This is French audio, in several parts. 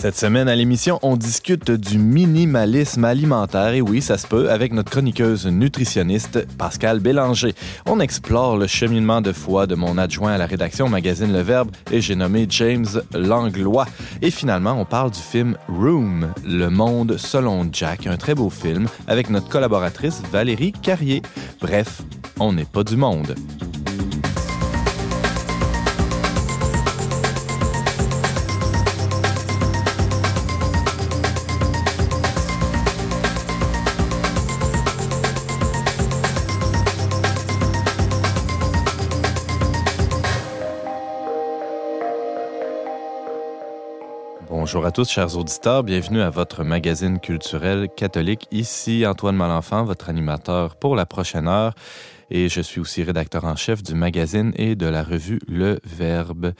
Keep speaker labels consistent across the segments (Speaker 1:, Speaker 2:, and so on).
Speaker 1: Cette semaine à l'émission, on discute du minimalisme alimentaire et oui, ça se peut avec notre chroniqueuse nutritionniste Pascal Bélanger. On explore le cheminement de foi de mon adjoint à la rédaction magazine Le Verbe et j'ai nommé James Langlois. Et finalement, on parle du film Room, Le monde selon Jack, un très beau film avec notre collaboratrice Valérie Carrier. Bref, on n'est pas du monde. Bonjour à tous, chers auditeurs. Bienvenue à votre magazine culturel catholique. Ici Antoine Malenfant, votre animateur pour la prochaine heure. Et je suis aussi rédacteur en chef du magazine et de la revue Le Verbe.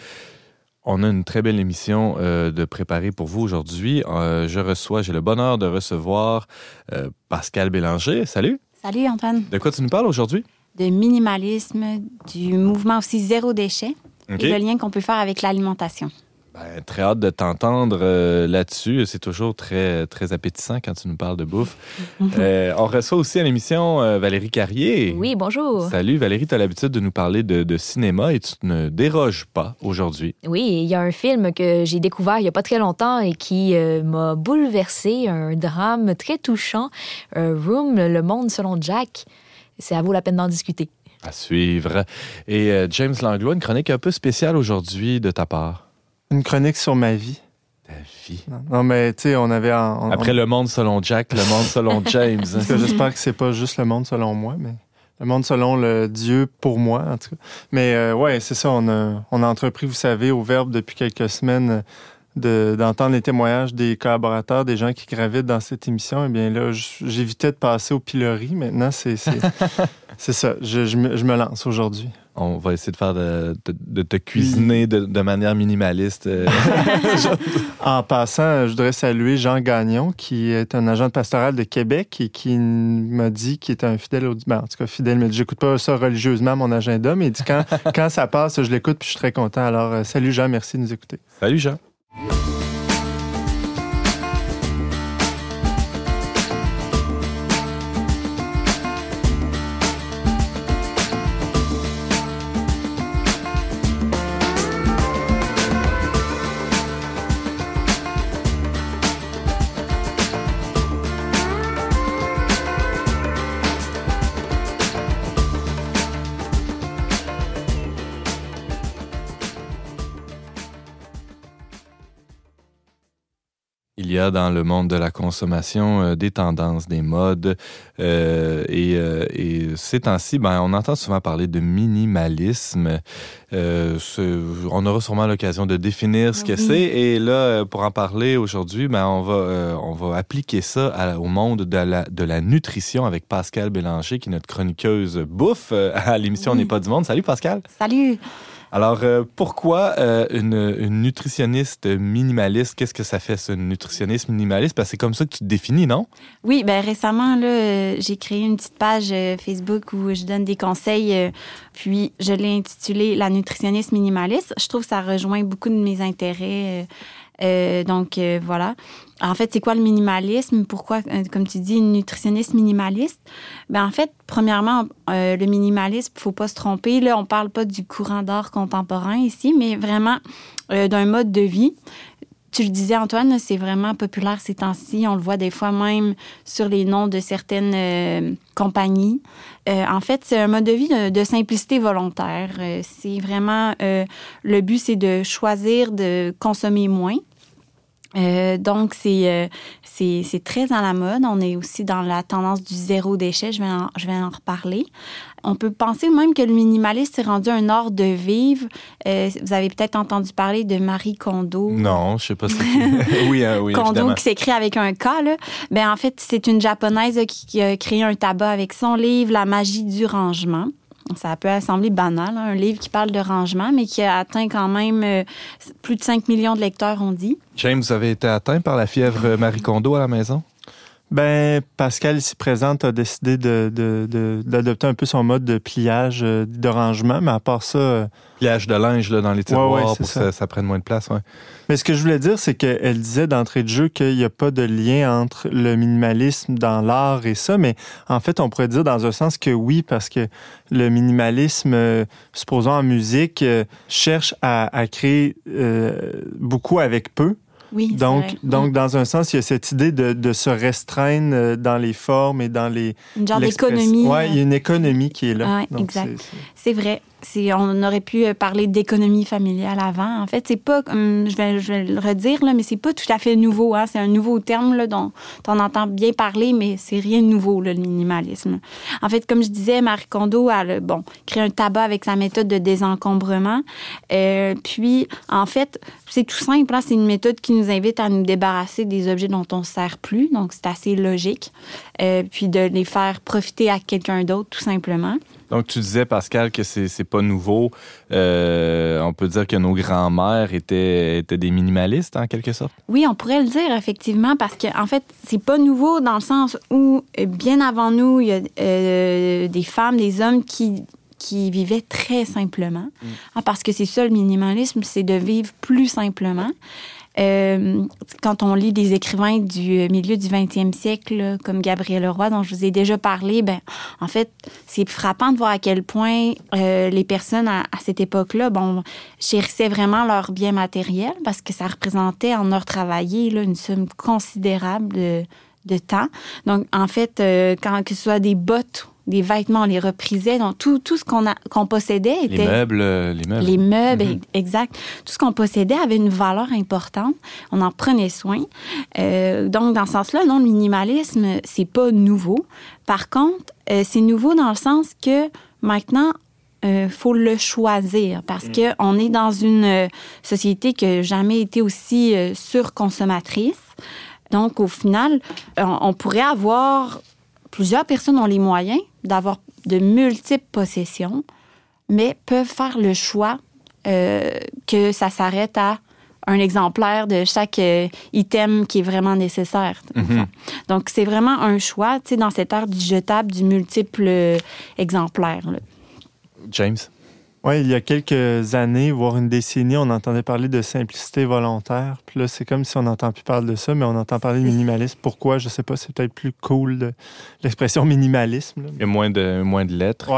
Speaker 1: On a une très belle émission euh, de préparer pour vous aujourd'hui. Euh, je reçois, j'ai le bonheur de recevoir euh, Pascal Bélanger. Salut.
Speaker 2: Salut Antoine.
Speaker 1: De quoi tu nous parles aujourd'hui?
Speaker 2: De minimalisme, du mouvement aussi zéro déchet et le lien qu'on peut faire avec l'alimentation.
Speaker 1: Ben, très hâte de t'entendre euh, là-dessus. C'est toujours très, très appétissant quand tu nous parles de bouffe. Euh, on reçoit aussi à l'émission euh, Valérie Carrier.
Speaker 3: Oui, bonjour.
Speaker 1: Salut Valérie, tu as l'habitude de nous parler de, de cinéma et tu ne déroges pas aujourd'hui.
Speaker 3: Oui, il y a un film que j'ai découvert il n'y a pas très longtemps et qui m'a bouleversé, un drame très touchant, Room, Le monde selon Jack. Ça vaut la peine d'en discuter.
Speaker 1: À suivre. Et James Langlois, une chronique un peu spéciale aujourd'hui de ta part.
Speaker 4: Une chronique sur ma vie.
Speaker 1: Ta vie.
Speaker 4: Non, non, mais tu sais, on avait. en- on-
Speaker 1: Après le monde selon Jack, le monde selon James.
Speaker 4: Parce que j'espère que c'est pas juste le monde selon moi, mais le monde selon le Dieu pour moi, en tout cas. Mais euh, ouais, c'est ça. On a, on a entrepris, vous savez, au Verbe depuis quelques semaines de- d'entendre les témoignages des collaborateurs, des gens qui gravitent dans cette émission. Eh bien là, j'évitais de passer au pilori. Maintenant, c'est ça. Je, je me, je me lance aujourd'hui.
Speaker 1: On va essayer de faire de, de- de te cuisiner de, de manière minimaliste. euh.
Speaker 4: En passant, je voudrais saluer Jean Gagnon, qui est un agent pastoral de Québec et qui m'a dit qu'il était un fidèle auditeur. En tout cas, fidèle, mais j'écoute pas ça religieusement, mon agenda, mais il dit quand, quand ça passe, je l'écoute puis je suis très content. Alors, euh, salut Jean, merci de nous écouter.
Speaker 1: Salut Jean. Yeah. Il y a dans le monde de la consommation euh, des tendances, des modes. euh, et, euh, et ces temps-ci, ben, on entend souvent parler de minimalisme. Euh, ce- on aura sûrement l'occasion de définir ce que
Speaker 2: Oui.
Speaker 1: c'est. Et là, euh, pour en parler aujourd'hui, ben, on, va, euh, on va appliquer ça à- au monde de la, de la nutrition avec Pascal Bélanger, qui est notre chroniqueuse bouffe euh, à l'émission On
Speaker 2: Oui.
Speaker 1: n'est pas du monde. Salut Pascal.
Speaker 2: Salut!
Speaker 1: Alors, euh, pourquoi euh, une, une nutritionniste minimaliste? Qu'est-ce que ça fait, une nutritionniste minimaliste? Parce que c'est comme ça que tu te définis, non?
Speaker 2: Oui, ben récemment, là, euh, j'ai créé une petite page euh, Facebook où je donne des conseils, puis je l'ai intitulée La nutritionniste minimaliste. Je trouve que ça rejoint beaucoup de mes intérêts. euh, euh, donc, euh, voilà. En fait, c'est quoi le minimalisme? Pourquoi, comme tu dis, une nutritionniste minimaliste? Ben, en fait, premièrement, le minimalisme, faut pas se tromper. Là, on parle pas du courant d'art contemporain ici, mais vraiment d'un mode de vie. Tu le disais, Antoine, c'est vraiment populaire ces temps-ci. On le voit des fois même sur les noms de certaines euh, compagnies. Euh, en fait, c'est un mode de vie de, simplicité volontaire. Euh, c'est vraiment le but, c'est de choisir de consommer moins. Donc, c'est, très à la mode. On est aussi dans la tendance du zéro déchet. Je vais je vais en reparler. On peut penser même que le minimalisme s'est rendu un art de vivre. Euh, vous avez peut-être entendu parler de Marie Kondo.
Speaker 1: Non, je sais pas si... oui, hein, oui,
Speaker 2: Kondo
Speaker 1: évidemment.
Speaker 2: qui s'écrit avec un K. Là. Ben, en fait, c'est une japonaise qui a créé un tabac avec son livre La magie du rangement. Ça peut sembler banal, hein, un livre qui parle de rangement, mais qui a atteint quand même euh, plus de 5 millions de lecteurs, on dit.
Speaker 1: James, vous avez été atteint par la fièvre Marie Kondo à la maison?
Speaker 4: Ben, Pascal, ici présente, a décidé d'adopter de, de, un peu son mode de pliage, euh, de rangement, mais à part ça. Euh,
Speaker 1: pliage de linge là, dans les tiroirs pour ça. que ça, prenne moins de place. Ouais.
Speaker 4: Mais ce que je voulais dire, c'est qu'elle disait d'entrée de jeu qu'il n'y a pas de lien entre le minimalisme dans l'art et ça, mais en fait, on pourrait dire dans un sens que oui, parce que le minimalisme, euh, supposons en musique, cherche à, à créer beaucoup avec peu.
Speaker 2: Oui,
Speaker 4: donc, donc dans un sens, il y a cette idée de, de se restreindre euh, dans les formes et dans les.
Speaker 2: Une genre d'économie.
Speaker 4: Oui, il y a une économie qui est là.
Speaker 2: Oui, exact. C'est vrai on aurait pu euh, parler d'économie familiale avant. En fait, c'est pas, je vais, je vais le redire, là, mais c'est pas tout à fait nouveau. Hein. C'est un nouveau terme dont, on entend bien parler, mais c'est rien de nouveau, le minimalisme. En fait, comme je disais, Marie Kondo a bon, créé un tabac avec sa méthode de désencombrement. Euh, puis, en fait, c'est tout simple. Hein. C'est une méthode qui nous invite à nous débarrasser des objets dont on ne sert plus. Donc, c'est assez logique. Euh, puis de les faire profiter à quelqu'un d'autre, tout simplement.
Speaker 1: Donc, tu disais, Pascal, que c'est pas nouveau. Euh, on peut dire que nos grands-mères étaient, étaient des minimalistes, en quelque sorte?
Speaker 2: Oui, on pourrait le dire, effectivement, parce qu'en en fait, c'est pas nouveau dans le sens où, euh, bien avant nous, il y a euh, des femmes, des hommes qui qui vivaient très simplement. Mm. Ah, parce que c'est ça le minimalisme, c'est de vivre plus simplement. Euh, quand on lit des écrivains du milieu du 20e siècle, comme Gabriel Leroy, dont je vous ai déjà parlé, ben, en fait, c'est frappant de voir à quel point euh, les personnes à, cette époque-là, bon, chérissaient vraiment leurs biens matériels parce que ça représentait en heures travaillées une somme considérable de, de temps. Donc, en fait, euh, quand que ce soit des bottes des vêtements, on les reprisait. Donc, tout, tout ce qu'on qu'on possédait était...
Speaker 1: Les meubles, euh, les meubles.
Speaker 2: Les meubles, mhm. exact. Tout ce qu'on possédait avait une valeur importante. On en prenait soin. Euh, donc, dans ce sens-là, non, le minimalisme, c'est pas nouveau. Par contre, euh, c'est nouveau dans le sens que maintenant, il faut le choisir parce mm. que qu'on est dans une société qui n'a jamais été aussi surconsommatrice. Donc, au final, on pourrait avoir plusieurs personnes ont les moyens d'avoir de multiples possessions, mais peuvent faire le choix euh, que ça s'arrête à un exemplaire de chaque euh, item qui est vraiment nécessaire. Mhm. Donc, c'est vraiment un choix, tu sais, dans cette ère du jetable, du multiple euh, exemplaire.
Speaker 1: James?
Speaker 4: Oui, il y a quelques années, voire une décennie, on entendait parler de simplicité volontaire. Puis là, c'est comme si on n'entend plus parler de ça, mais on entend parler de minimalisme. Pourquoi? Je sais pas, c'est peut-être plus cool de l'expression minimalisme.
Speaker 1: Il y a moins de, moins de lettres.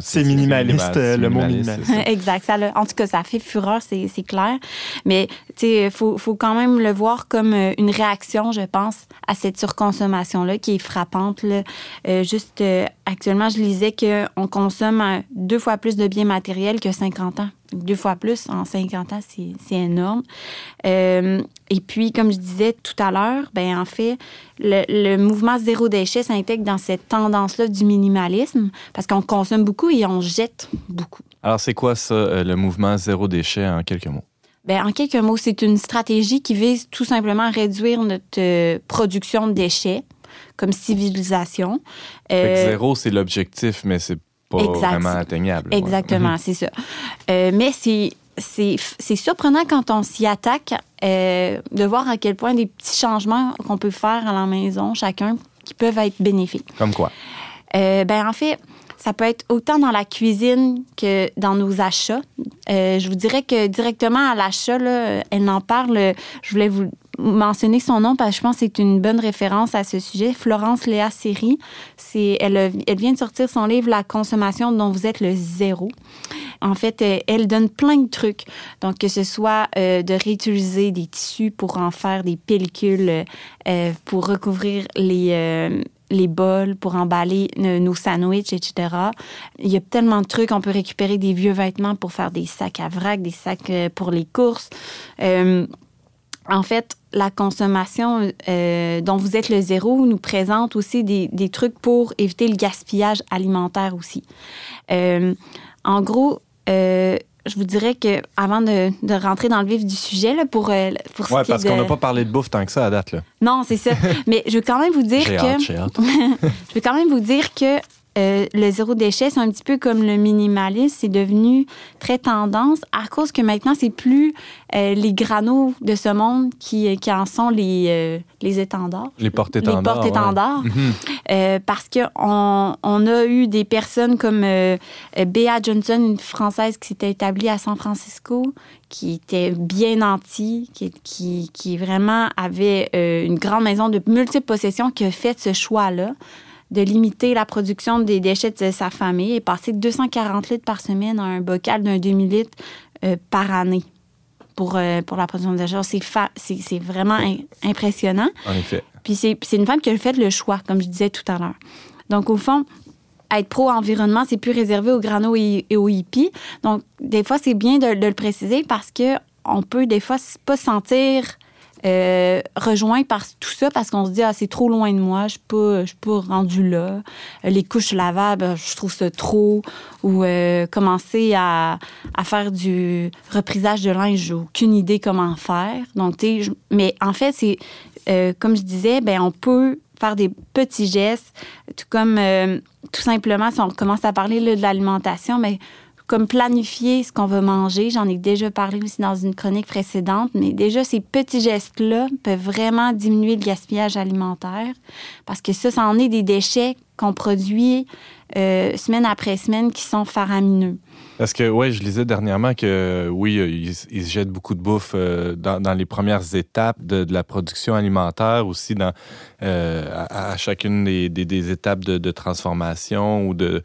Speaker 4: c'est minimaliste, le mot minimaliste.
Speaker 2: exact. Ça, en tout cas, ça fait fureur, c'est clair. Mais il faut, faut quand même le voir comme euh, une réaction, je pense, à cette surconsommation-là qui est frappante. Là. Euh, juste euh, actuellement, je lisais qu'on consomme deux fois plus de biens matériels que 50 ans. Deux fois plus en 50 ans, c'est énorme. Euh, et puis, comme je disais tout à l'heure, ben en fait, le, mouvement zéro déchet s'intègre dans cette tendance-là du minimalisme parce qu'on consomme beaucoup et on jette beaucoup.
Speaker 1: Alors, c'est quoi ça, euh, le mouvement zéro déchet en quelques mots?
Speaker 2: Bien, en quelques mots, c'est une stratégie qui vise tout simplement à réduire notre euh, production de déchets comme civilisation.
Speaker 1: zéro, c'est l'objectif, mais c'est pas vraiment atteignable.
Speaker 2: Exactement, c'est ça. Euh, mais c'est c'est surprenant quand on s'y attaque euh, de voir à quel point des petits changements qu'on peut faire à la maison, chacun, qui peuvent être bénéfiques.
Speaker 1: Comme quoi?
Speaker 2: Euh, ben, en fait, ça peut être autant dans la cuisine que dans nos achats. je vous dirais que directement à l'achat, elle en parle. Je voulais vous mentionner son nom parce que je pense que c'est une bonne référence à ce sujet. Florence Léa Seri, elle, elle vient de sortir son livre La consommation dont vous êtes le zéro. En fait, euh, elle donne plein de trucs. Donc, que ce soit euh, de réutiliser des tissus pour en faire des pellicules, euh, pour recouvrir les, les bols, pour emballer nos sandwichs, etc. Il y a tellement de trucs. On peut récupérer des vieux vêtements pour faire des sacs à vrac, des sacs pour les courses. en fait, la consommation euh, dont vous êtes le zéro nous présente aussi des, des trucs pour éviter le gaspillage alimentaire aussi. Euh, en gros, euh, je vous dirais que avant de, de, rentrer dans le vif du sujet là, pour pour
Speaker 1: ouais, parce qu'on n'a pas parlé de bouffe tant que ça à date là.
Speaker 2: Non, c'est ça. Mais je veux quand même vous dire que je veux quand même vous dire que euh, le zéro déchet, c'est un petit peu comme le minimalisme. C'est devenu très tendance à cause que maintenant, c'est plus euh, les granos de ce monde qui, qui en sont les, euh, les étendards.
Speaker 1: Les porte-étendards.
Speaker 2: Les porte-étendards.
Speaker 1: ouais. Mhm.
Speaker 2: Euh, parce qu'on on a eu des personnes comme euh, euh, Bea Johnson, une Française qui s'était établie à San Francisco, qui était bien nantie, qui, qui, qui vraiment avait euh, une grande maison de multiples possessions, qui a fait ce choix-là de limiter la production des déchets de sa famille et passer de 240 litres par semaine à un bocal d'un demi-litre euh, par année pour, euh, pour la production de déchets. C'est fa- c'est c'est vraiment im- impressionnant.
Speaker 1: En effet.
Speaker 2: Puis c'est c'est une femme qui a fait le choix, comme je disais tout à l'heure. Donc, au fond, être pro-environnement, c'est plus réservé aux granos et, et aux hippies. Donc, des fois, c'est bien de, de le préciser parce que on peut, des fois, pas se sentir euh, rejoint par tout ça parce qu'on se dit, ah, c'est trop loin de moi, je suis pas, je suis pas rendu là. Euh, Les couches lavables, je trouve ça trop. Ou euh, commencer à, à faire du reprisage de linge, j'ai aucune idée comment faire. Donc, mais en fait, c'est, euh, comme je disais, ben, on peut faire des petits gestes, tout comme, euh, tout simplement, si on commence à parler là, de l'alimentation, mais comme planifier ce qu'on va manger. J'en ai déjà parlé aussi dans une chronique précédente, mais déjà, ces petits gestes-là peuvent vraiment diminuer le gaspillage alimentaire parce que ça, ça en est des déchets qu'on produit euh, semaine après semaine qui sont faramineux.
Speaker 1: Parce que, ouais, je lisais dernièrement que, oui, euh, ils, se jettent beaucoup de bouffe euh, dans, les premières étapes de, la production alimentaire, aussi dans, à, chacune des, étapes de, de transformation ou de,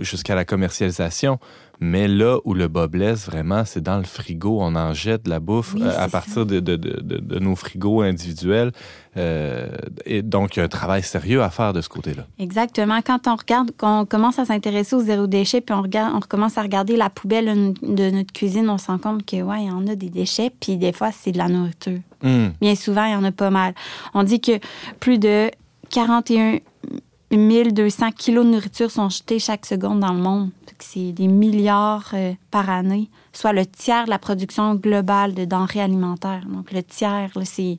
Speaker 1: jusqu'à la commercialisation. Mais là où le bas blesse vraiment, c'est dans le frigo. On en jette de la bouffe
Speaker 2: Oui,
Speaker 1: euh, à partir de, de- de- de- de nos frigos individuels. Euh, et donc, il y a un travail sérieux à faire de ce côté-là.
Speaker 2: Exactement. Quand on regarde, quand on commence à s'intéresser au zéro déchet, puis on, regarde, on recommence à regarder la poubelle de notre cuisine, on se rend compte que, ouais, il y en a des déchets, puis des fois, c'est de la nourriture.
Speaker 1: Hum.
Speaker 2: Bien souvent, il y en a pas mal. On dit que plus de 41 200 kilos de nourriture sont jetés chaque seconde dans le monde. C'est des milliards euh, par année, soit le tiers de la production globale de denrées alimentaires. Donc, le tiers, c'est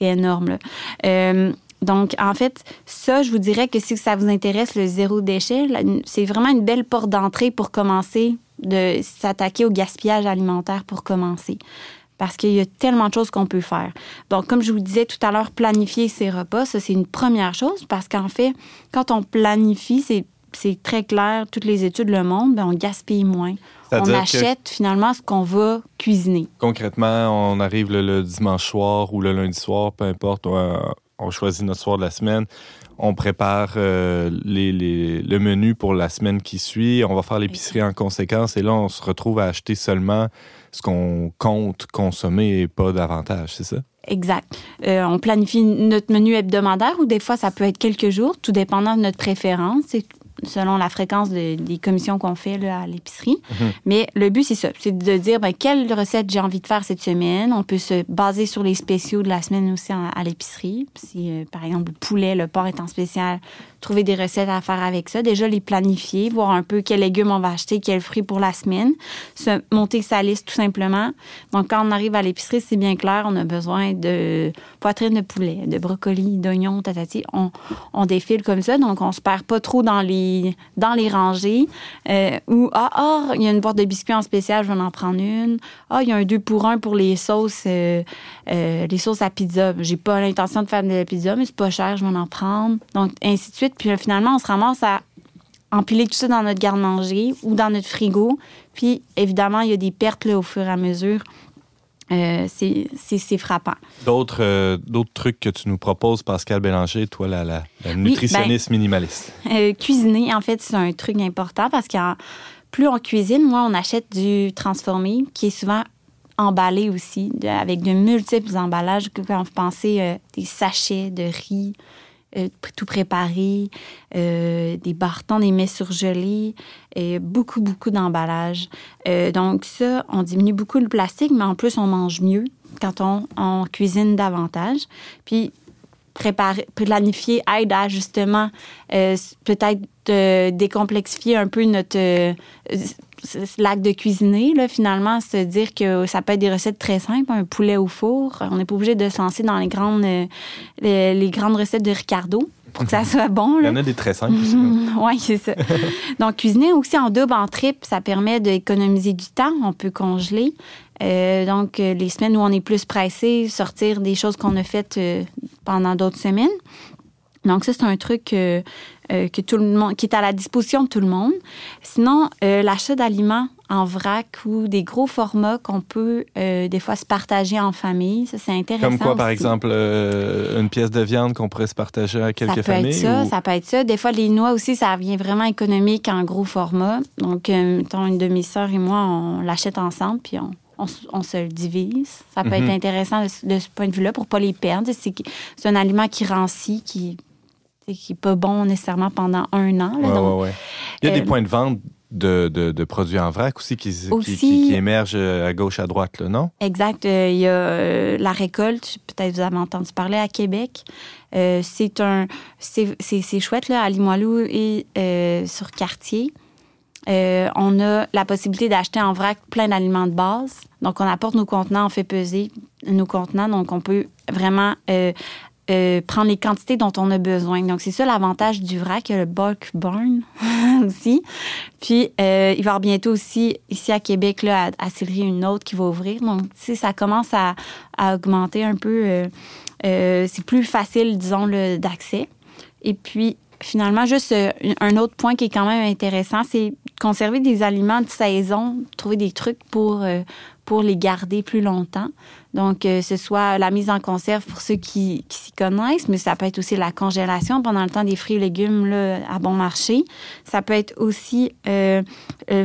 Speaker 2: énorme. Euh, donc, en fait, ça, je vous dirais que si ça vous intéresse, le zéro déchet, c'est vraiment une belle porte d'entrée pour commencer de s'attaquer au gaspillage alimentaire pour commencer parce qu'il y a tellement de choses qu'on peut faire. Donc, comme je vous disais tout à l'heure, planifier ses repas, ça, c'est une première chose parce qu'en fait, quand on planifie, c'est c'est très clair, toutes les études le montrent, on gaspille moins. On achète finalement ce qu'on va cuisiner.
Speaker 1: Concrètement, on arrive le, le dimanche soir ou le lundi soir, peu importe, on, on choisit notre soir de la semaine. On prépare euh, les, les- le menu pour la semaine qui suit. On va faire l'épicerie en conséquence. Et là, on se retrouve à acheter seulement ce qu'on compte consommer et pas davantage, c'est ça?
Speaker 2: Exact. Euh, on planifie notre menu hebdomadaire ou des fois, ça peut être quelques jours, tout dépendant de notre préférence. C'est selon la fréquence de- des commissions qu'on fait là, à l'épicerie.
Speaker 1: Mhm.
Speaker 2: Mais le but, c'est ça. C'est de dire ben, quelle recette j'ai envie de faire cette semaine? On peut se baser sur les spéciaux de la semaine aussi à l'épicerie. Si, euh, par exemple, le poulet, le porc est en spécial, trouver des recettes à faire avec ça. Déjà, les planifier, voir un peu quels légumes on va acheter, quels fruits pour la semaine. Se monter sa liste tout simplement. Donc, quand on arrive à l'épicerie, c'est bien clair, on a besoin de poitrine de poulet, de brocoli, d'oignons, tatati. On, on défile comme ça, donc on se perd pas trop dans les, dans les rangées. Euh, ou, ah, ah, il y a une boîte de biscuits en spécial, je vais en prendre une. Ah, il y a un deux pour un pour les sauces, euh, euh, les sauces à pizza. J'ai pas l'intention de faire de la pizza, mais c'est pas cher, je vais en prendre. Donc, ainsi de suite. Puis euh, finalement, on se ramasse à empiler tout ça dans notre garde-manger ou dans notre frigo. Puis, évidemment, il y a des pertes là, au fur et à mesure. Euh, c'est frappant.
Speaker 1: D'autres euh, d'autres trucs que tu nous proposes, Pascal Bélanger, toi, la, la, la nutritionniste minimaliste?
Speaker 2: Euh, cuisiner, en fait, c'est un truc important parce que plus on cuisine, moins on achète du transformé qui est souvent emballé aussi, de- avec de multiples emballages. Quand vous pensez des sachets de riz, euh, tout préparé, euh, des bartons, des mets surgelés, et beaucoup, beaucoup d'emballages. Euh, donc ça, on diminue beaucoup le plastique, mais en plus, on mange mieux quand on, on cuisine davantage. Puis préparer, planifier aide à justement euh, peut-être euh, décomplexifier un peu notre euh, l'acte de cuisiner, là, finalement, se dire que ça peut être des recettes très simples, un poulet au four. On n'est pas obligé de se lancer dans les grandes, euh, les, les grandes recettes de Ricardo. pour que ça soit bon.
Speaker 1: Il y en a des très simples aussi.
Speaker 2: oui, c'est ça. Donc, cuisiner aussi en double, en triple, ça permet d'économiser du temps. On peut congeler. Euh, donc, euh, les semaines où on est plus pressé, sortir des choses qu'on a faites euh, pendant d'autres semaines. Donc, ça, c'est un truc euh, euh, que tout le monde, qui est à la disposition de tout le monde. Sinon, euh, l'achat d'aliments en vrac ou des gros formats qu'on peut des fois se partager en famille, ça, c'est intéressant.
Speaker 1: Comme quoi, par exemple, une pièce de viande qu'on pourrait se partager à quelques
Speaker 2: ça peut
Speaker 1: familles?
Speaker 2: être ça,
Speaker 1: ou-
Speaker 2: ça peut être ça. Des fois, les noix aussi, ça vient vraiment économique en gros format. Donc, mettons, une demi-sœur et moi, on l'achète ensemble, puis on, on, se le divise. Ça peut
Speaker 1: Mhm.
Speaker 2: être intéressant de, ce- de ce point de vue-là pour pas les perdre. C'est un aliment qui rancit, qui qui n'est pas bon nécessairement pendant un an. là.
Speaker 1: Ouais,
Speaker 2: Donc,
Speaker 1: ouais, ouais. Il y a des
Speaker 2: euh,
Speaker 1: points de vente de, de, de produits en vrac aussi qui, qui-
Speaker 2: Aussi-
Speaker 1: qui, qui émergent à gauche, à droite, là, non?
Speaker 2: Exact. Euh, Il y a euh, la récolte, peut-être vous avez entendu parler à Québec. Euh, c'est un, c'est chouette là à Limoilou et euh, sur Cartier. Euh, on a la possibilité d'acheter en vrac plein d'aliments de base. Donc, on apporte nos contenants, on fait peser nos contenants. Donc, on peut vraiment euh, prendre les quantités dont on a besoin. Donc, c'est ça l'avantage du vrac. Le bulk burn aussi. Puis, euh, il va y avoir bientôt aussi, ici à Québec, là, à, à une autre qui va ouvrir. Donc, tu sais, ça commence à, à augmenter un peu. euh, euh, c'est plus facile, disons, d'accès. Et puis, finalement, juste euh, un autre point qui est quand même intéressant, c'est conserver des aliments de saison, trouver des trucs pour, euh, pour les garder plus longtemps. Donc, euh, ce soit la mise en conserve pour ceux qui, s'y connaissent, mais ça peut être aussi la congélation pendant le temps des fruits et légumes là, à bon marché. Ça peut être aussi,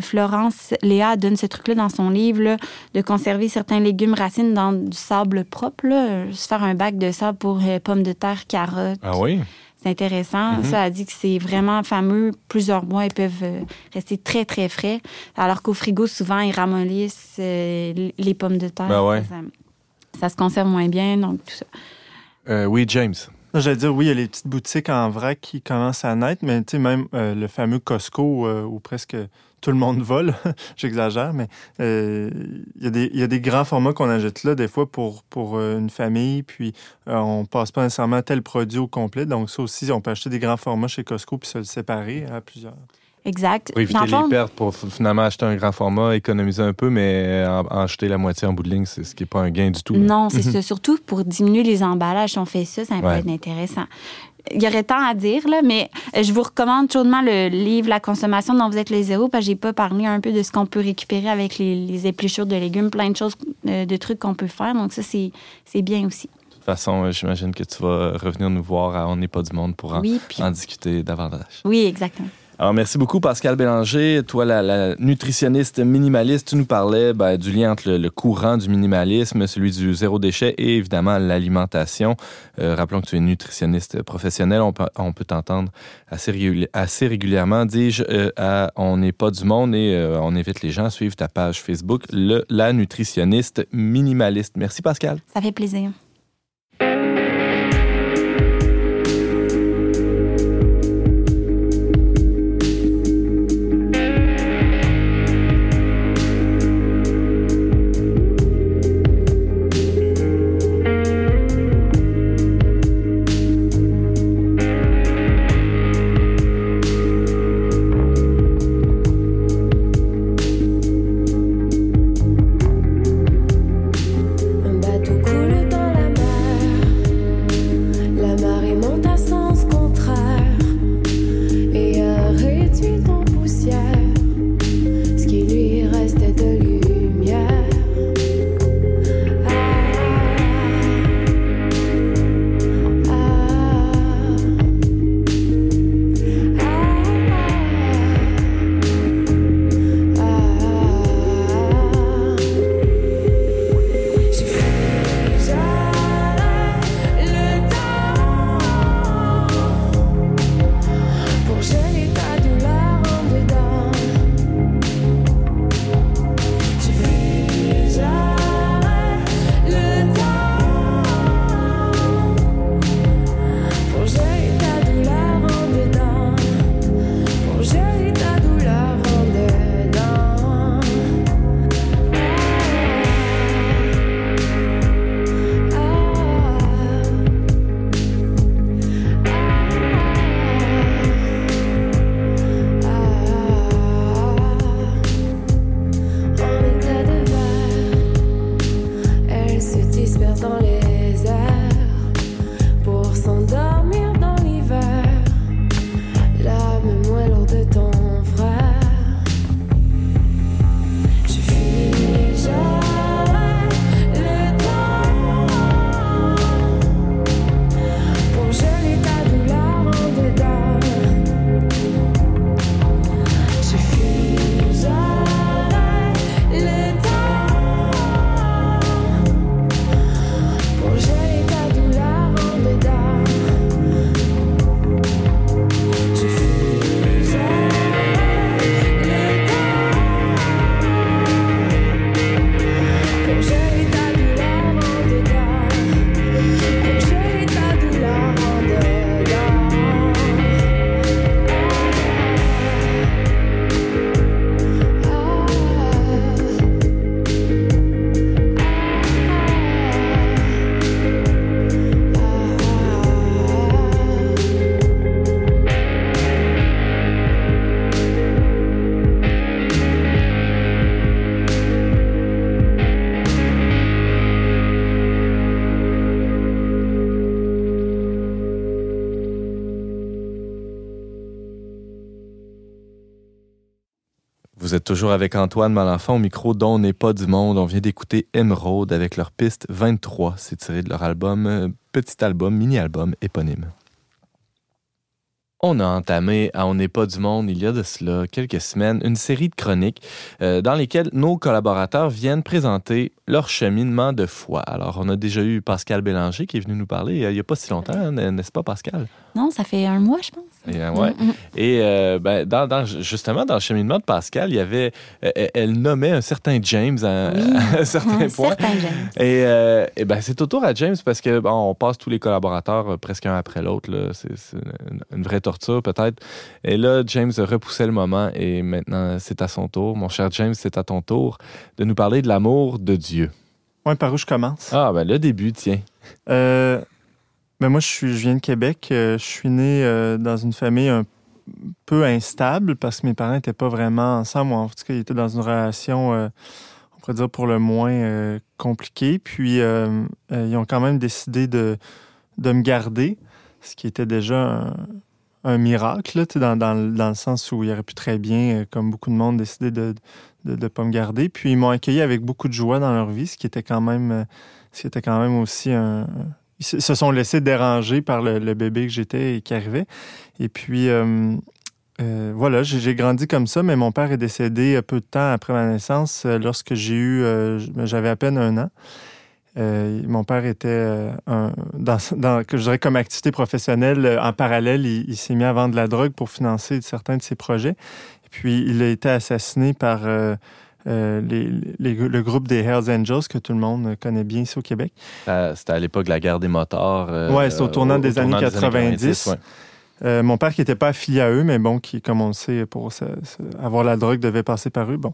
Speaker 2: Florence Léa donne ce truc-là dans son livre, de conserver certains légumes racines dans du sable propre, là, faire un bac de sable pour pommes de terre, carottes.
Speaker 1: Ah oui?
Speaker 2: C'est intéressant.
Speaker 1: Mhm.
Speaker 2: Ça a dit que c'est vraiment fameux. Plusieurs mois, ils peuvent euh, rester très, très frais. Alors qu'au frigo, souvent, ils ramollissent euh, les pommes de terre.
Speaker 1: Ben ouais.
Speaker 2: ça, ça se conserve moins bien, donc tout ça.
Speaker 1: Euh, oui, James.
Speaker 4: J'allais dire, oui, il y a les petites boutiques en vrac qui commencent à naître, mais tu sais, même euh, le fameux Costco euh, où presque tout le monde vole, j'exagère, mais euh, il y, a des- il y a des grands formats qu'on achète là, des fois, pour, pour euh, une famille, puis euh, on passe pas nécessairement tel produit au complet. Donc, ça aussi, on peut acheter des grands formats chez Costco puis se le séparer à plusieurs.
Speaker 2: Exact.
Speaker 1: Pour éviter les pertes, pour finalement acheter un grand format, économiser un peu, mais en, en acheter la moitié en bout de ligne, c'est ce qui n'est pas un gain du tout. là.
Speaker 2: Non, c'est ça. Surtout pour diminuer les emballages, si on fait ça, ça peut
Speaker 1: Ouais.
Speaker 2: être intéressant. Il y aurait tant à dire, là, mais euh, je vous recommande chaudement le livre La consommation dont vous êtes les zéros, parce que j'ai pas parlé un peu de ce qu'on peut récupérer avec les, les épluchures de légumes, plein de choses, euh, de trucs qu'on peut faire. Donc, ça, c'est c'est bien aussi.
Speaker 1: De toute façon, euh, j'imagine que tu vas revenir nous voir à On n'est pas du monde pour en,
Speaker 2: Oui, puis-
Speaker 1: en discuter davantage.
Speaker 2: oui, exactement.
Speaker 1: Alors, merci beaucoup, Pascal Bélanger. Toi, la, nutritionniste minimaliste, tu nous parlais ben, du lien entre le, courant du minimalisme, celui du zéro déchet et évidemment l'alimentation. Euh, rappelons que tu es nutritionniste professionnel. On peut, on t'entendre assez, réguli- assez régulièrement, dis-je, euh, On n'est pas du monde et euh, on invite les gens à suivre ta page Facebook, le, La nutritionniste minimaliste. Merci, Pascal.
Speaker 2: Ça fait plaisir.
Speaker 1: Toujours avec Antoine Malenfant au micro dont n'est pas du monde. On vient d'écouter Emerald avec leur piste 23. C'est tiré de leur album, euh, petit album, mini-album éponyme. On a entamé à On n'est pas du monde il y a de cela quelques semaines une série de chroniques euh, dans lesquelles nos collaborateurs viennent présenter leur cheminement de foi. Alors, on a déjà eu Pascal Bélanger qui est venu nous parler euh, il n'y a pas si longtemps, hein, n'est-ce pas, Pascal?
Speaker 2: Non, ça fait un mois, je pense.
Speaker 1: Et, euh, ouais.
Speaker 2: Mm, mm.
Speaker 1: Et euh, ben, dans, dans- justement, dans le cheminement de Pascal, il y avait, euh, elle nommait un certain James à,
Speaker 2: Oui.
Speaker 1: à un certain
Speaker 2: Un
Speaker 1: point.
Speaker 2: certain James.
Speaker 1: Et, euh, et ben, c'est au tour à James parce que bon, on passe tous les collaborateurs euh, presque un après l'autre. là. C'est une, une vraie torture peut-être. Et là, James repoussait le moment et maintenant c'est à son tour. Mon cher James, c'est à ton tour de nous parler de l'amour de Dieu.
Speaker 4: Ouais, par où je commence?
Speaker 1: Ah ben le début, tiens.
Speaker 4: Euh, ben moi, je, suis, je viens de Québec. Euh, je suis né euh, dans une famille un peu instable parce que mes parents n'étaient pas vraiment ensemble. En tout cas, ils étaient dans une relation, euh, on pourrait dire pour le moins compliquée. Puis, ils ont quand même décidé de, de me garder, ce qui était déjà un, un miracle, dans, dans, dans le sens où il aurait pu très bien, comme beaucoup de monde, décider de ne pas me garder. Puis, ils m'ont accueilli avec beaucoup de joie dans leur vie, ce qui était quand même, ce qui était quand même aussi un, se sont laissés déranger par le, bébé que j'étais et qui arrivait. Et puis, euh, euh, voilà, j'ai grandi comme ça, mais mon père est décédé peu de temps après ma naissance, euh, lorsque j'ai eu, euh, j'avais à peine un an. Euh, mon père était euh, dans, que je dirais comme activité professionnelle euh, en parallèle, il, s'est mis à vendre la drogue pour financer certains de ses projets. Et puis il a été assassiné par euh, les- les- le groupe des Hells Angels que tout le monde connaît bien ici au Québec.
Speaker 1: Euh, C'était à l'époque de la guerre des motards. euh,
Speaker 4: Ouais, c'est au tournant des années 90.
Speaker 1: ouais.
Speaker 4: Euh, mon père qui n'était pas affilié à eux, mais bon, qui, comme on le sait, pour avoir la drogue devait passer par eux. Bon.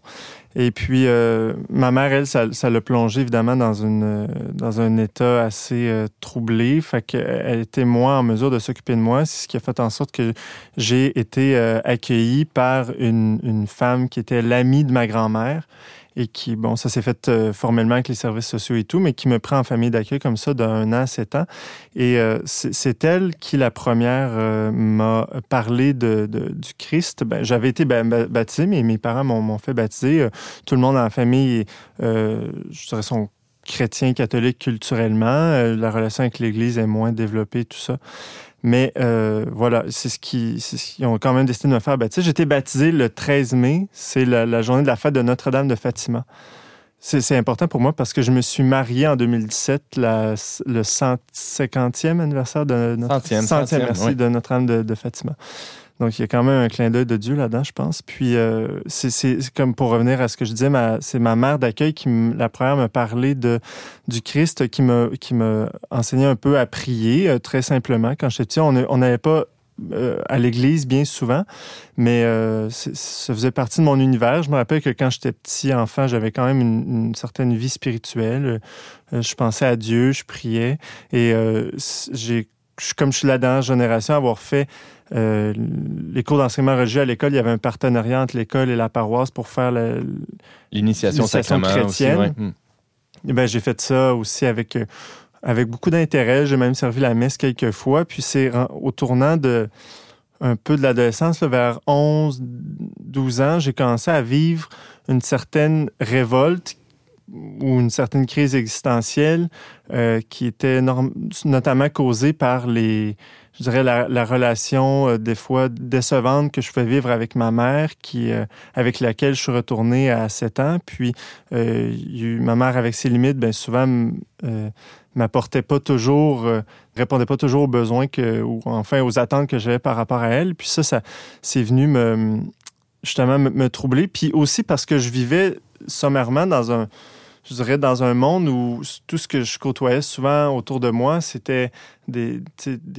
Speaker 4: Et puis, euh, ma mère, elle, ça l'a plongé évidemment dans, une, euh, dans un état assez troublé. Fait qu'elle était moins en mesure de s'occuper de moi. C'est ce qui a fait en sorte que j'ai été accueilli par une, une femme qui était l'amie de ma grand-mère et qui, bon, ça s'est fait euh, formellement avec les services sociaux et tout, mais qui me prend en famille d'accueil comme ça d'un an à sept ans. Et euh, c'est elle qui, la première, euh, m'a parlé de, du Christ. Ben, J'avais été ba- ba- baptisé, mais mes parents m'ont fait baptiser. Tout le monde la famille, je dirais, sont chrétiens, catholiques culturellement. La relation avec l'Église est moins développée, tout ça. Mais euh, voilà, c'est ce qui, c'est ce qu'ils ont quand même décidé de me faire baptiser. J'ai été baptisé le 13 mai, c'est la, la journée de la fête de Notre-Dame de Fatima. C'est c'est important pour moi parce que je me suis marié en 2017, la- le 150e anniversaire de notre
Speaker 1: Centième,
Speaker 4: centième,
Speaker 1: centième,
Speaker 4: merci,
Speaker 1: oui.
Speaker 4: de Notre-Dame de, de Fatima. Donc, il y a quand même un clin d'œil de Dieu là-dedans, je pense. Puis, euh, c'est comme pour revenir à ce que je disais, c'est ma mère d'accueil qui, la première, me parlait de, du Christ, qui me, qui me enseignait un peu à prier, euh, très simplement. Quand j'étais petit, on n'allait pas euh, à l'église bien souvent, mais ça faisait partie de mon univers. Je me rappelle que quand j'étais petit enfant, j'avais quand même une, certaine vie spirituelle. Je pensais à Dieu, je priais, et j'ai je- comme je suis la dernière génération à avoir fait euh, les cours d'enseignement religieux à l'école, il y avait un partenariat entre l'école et la paroisse pour faire
Speaker 1: L'initiation aussi.
Speaker 4: chrétienne.
Speaker 1: ouais. Hmm.
Speaker 4: eh ben, j'ai fait ça aussi avec, euh, avec beaucoup d'intérêt. J'ai même servi la messe quelques fois. Puis c'est au tournant de un peu de l'adolescence, vers 11, 12 ans, j'ai commencé à vivre une certaine révolte ou une certaine crise existentielle euh, qui était notamment causée par les, je dirais, la, la relation euh, des fois décevante que je pouvais vivre avec ma mère, qui, euh, avec laquelle je suis retourné à 7 ans. Puis, ma mère, avec ses limites, bien souvent, m'apportait pas toujours, euh, répondait pas toujours aux besoins que, ou enfin aux attentes que j'avais par rapport à elle. Puis ça, ça c'est venu me, justement me, me troubler. Puis aussi parce que je vivais sommairement dans un, je dirais, dans un monde où tout ce que je côtoyais souvent autour de moi, c'était des,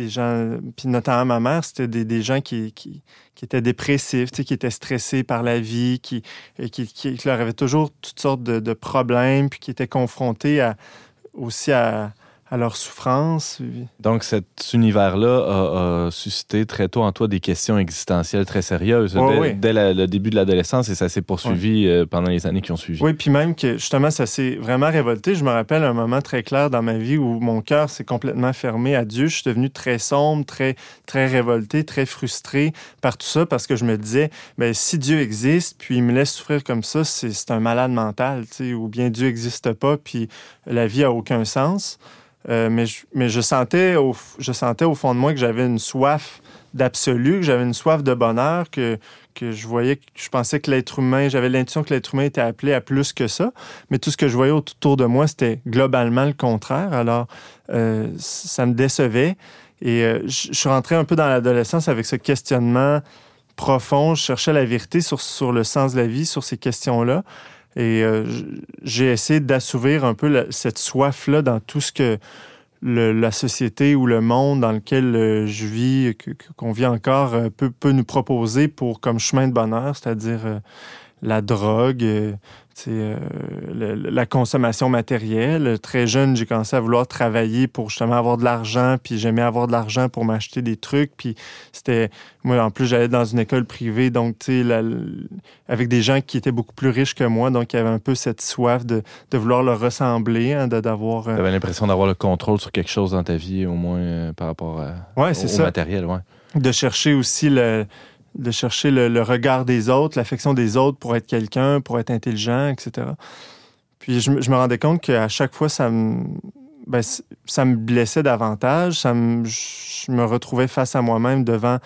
Speaker 4: gens, puis notamment ma mère, c'était des, gens qui, étaient dépressifs, qui étaient stressés par la vie, qui, qui, qui leur avaient toujours toutes sortes de, de problèmes, puis qui étaient confrontés à, aussi à, à leur souffrance.
Speaker 1: Donc, cet univers-là a, suscité très tôt en toi des questions existentielles très sérieuses dès, le début de l'adolescence et ça s'est poursuivi euh, pendant les années qui ont suivi.
Speaker 4: Oui, puis même que justement, ça s'est vraiment révolté. Je me rappelle un moment très clair dans ma vie où mon cœur s'est complètement fermé à Dieu. Je suis devenu très sombre, très, très révolté, très frustré par tout ça parce que je me disais, ben, si Dieu existe, puis il me laisse souffrir comme ça, c'est un malade mental, ou bien Dieu n'existe pas, puis la vie a aucun sens. Euh, mais, je, sentais au, je sentais au fond de moi que j'avais une soif d'absolu, que j'avais une soif de bonheur, que, que je voyais, je pensais que l'être humain, j'avais l'intuition que l'être humain était appelé à plus que ça. Mais tout ce que je voyais autour de moi, c'était globalement le contraire. Alors, euh, ça me décevait. Et euh, je suis rentré un peu dans l'adolescence avec ce questionnement profond. Je cherchais la vérité sur, sur le sens de la vie, sur ces questions-là. Et euh, j'ai essayé d'assouvir un peu cette soif-là dans tout ce que la société ou le monde dans lequel euh, je vis, qu'on vit encore, euh, peut, peut, nous proposer pour comme chemin de bonheur, c'est-à-dire la drogue, euh, la consommation matérielle. Très jeune, j'ai commencé à vouloir travailler pour justement avoir de l'argent, puis j'aimais avoir de l'argent pour m'acheter des trucs. Puis c'était, moi, en plus, j'allais dans une école privée, donc, tu sais, avec des gens qui étaient beaucoup plus riches que moi, donc il y avait un peu cette soif de, de vouloir leur ressembler, hein, d'avoir.
Speaker 1: Euh, tu avais l'impression d'avoir le contrôle sur quelque chose dans ta vie, au moins euh, par rapport à,
Speaker 4: ouais,
Speaker 1: au, matériel, ouais.
Speaker 4: De chercher aussi le de chercher le, regard des autres, l'affection des autres pour être quelqu'un, pour être intelligent, etc. Puis je, me rendais compte qu'à chaque fois, ça me, ben, ça me blessait davantage. Ça me, je me retrouvais face à moi-même devant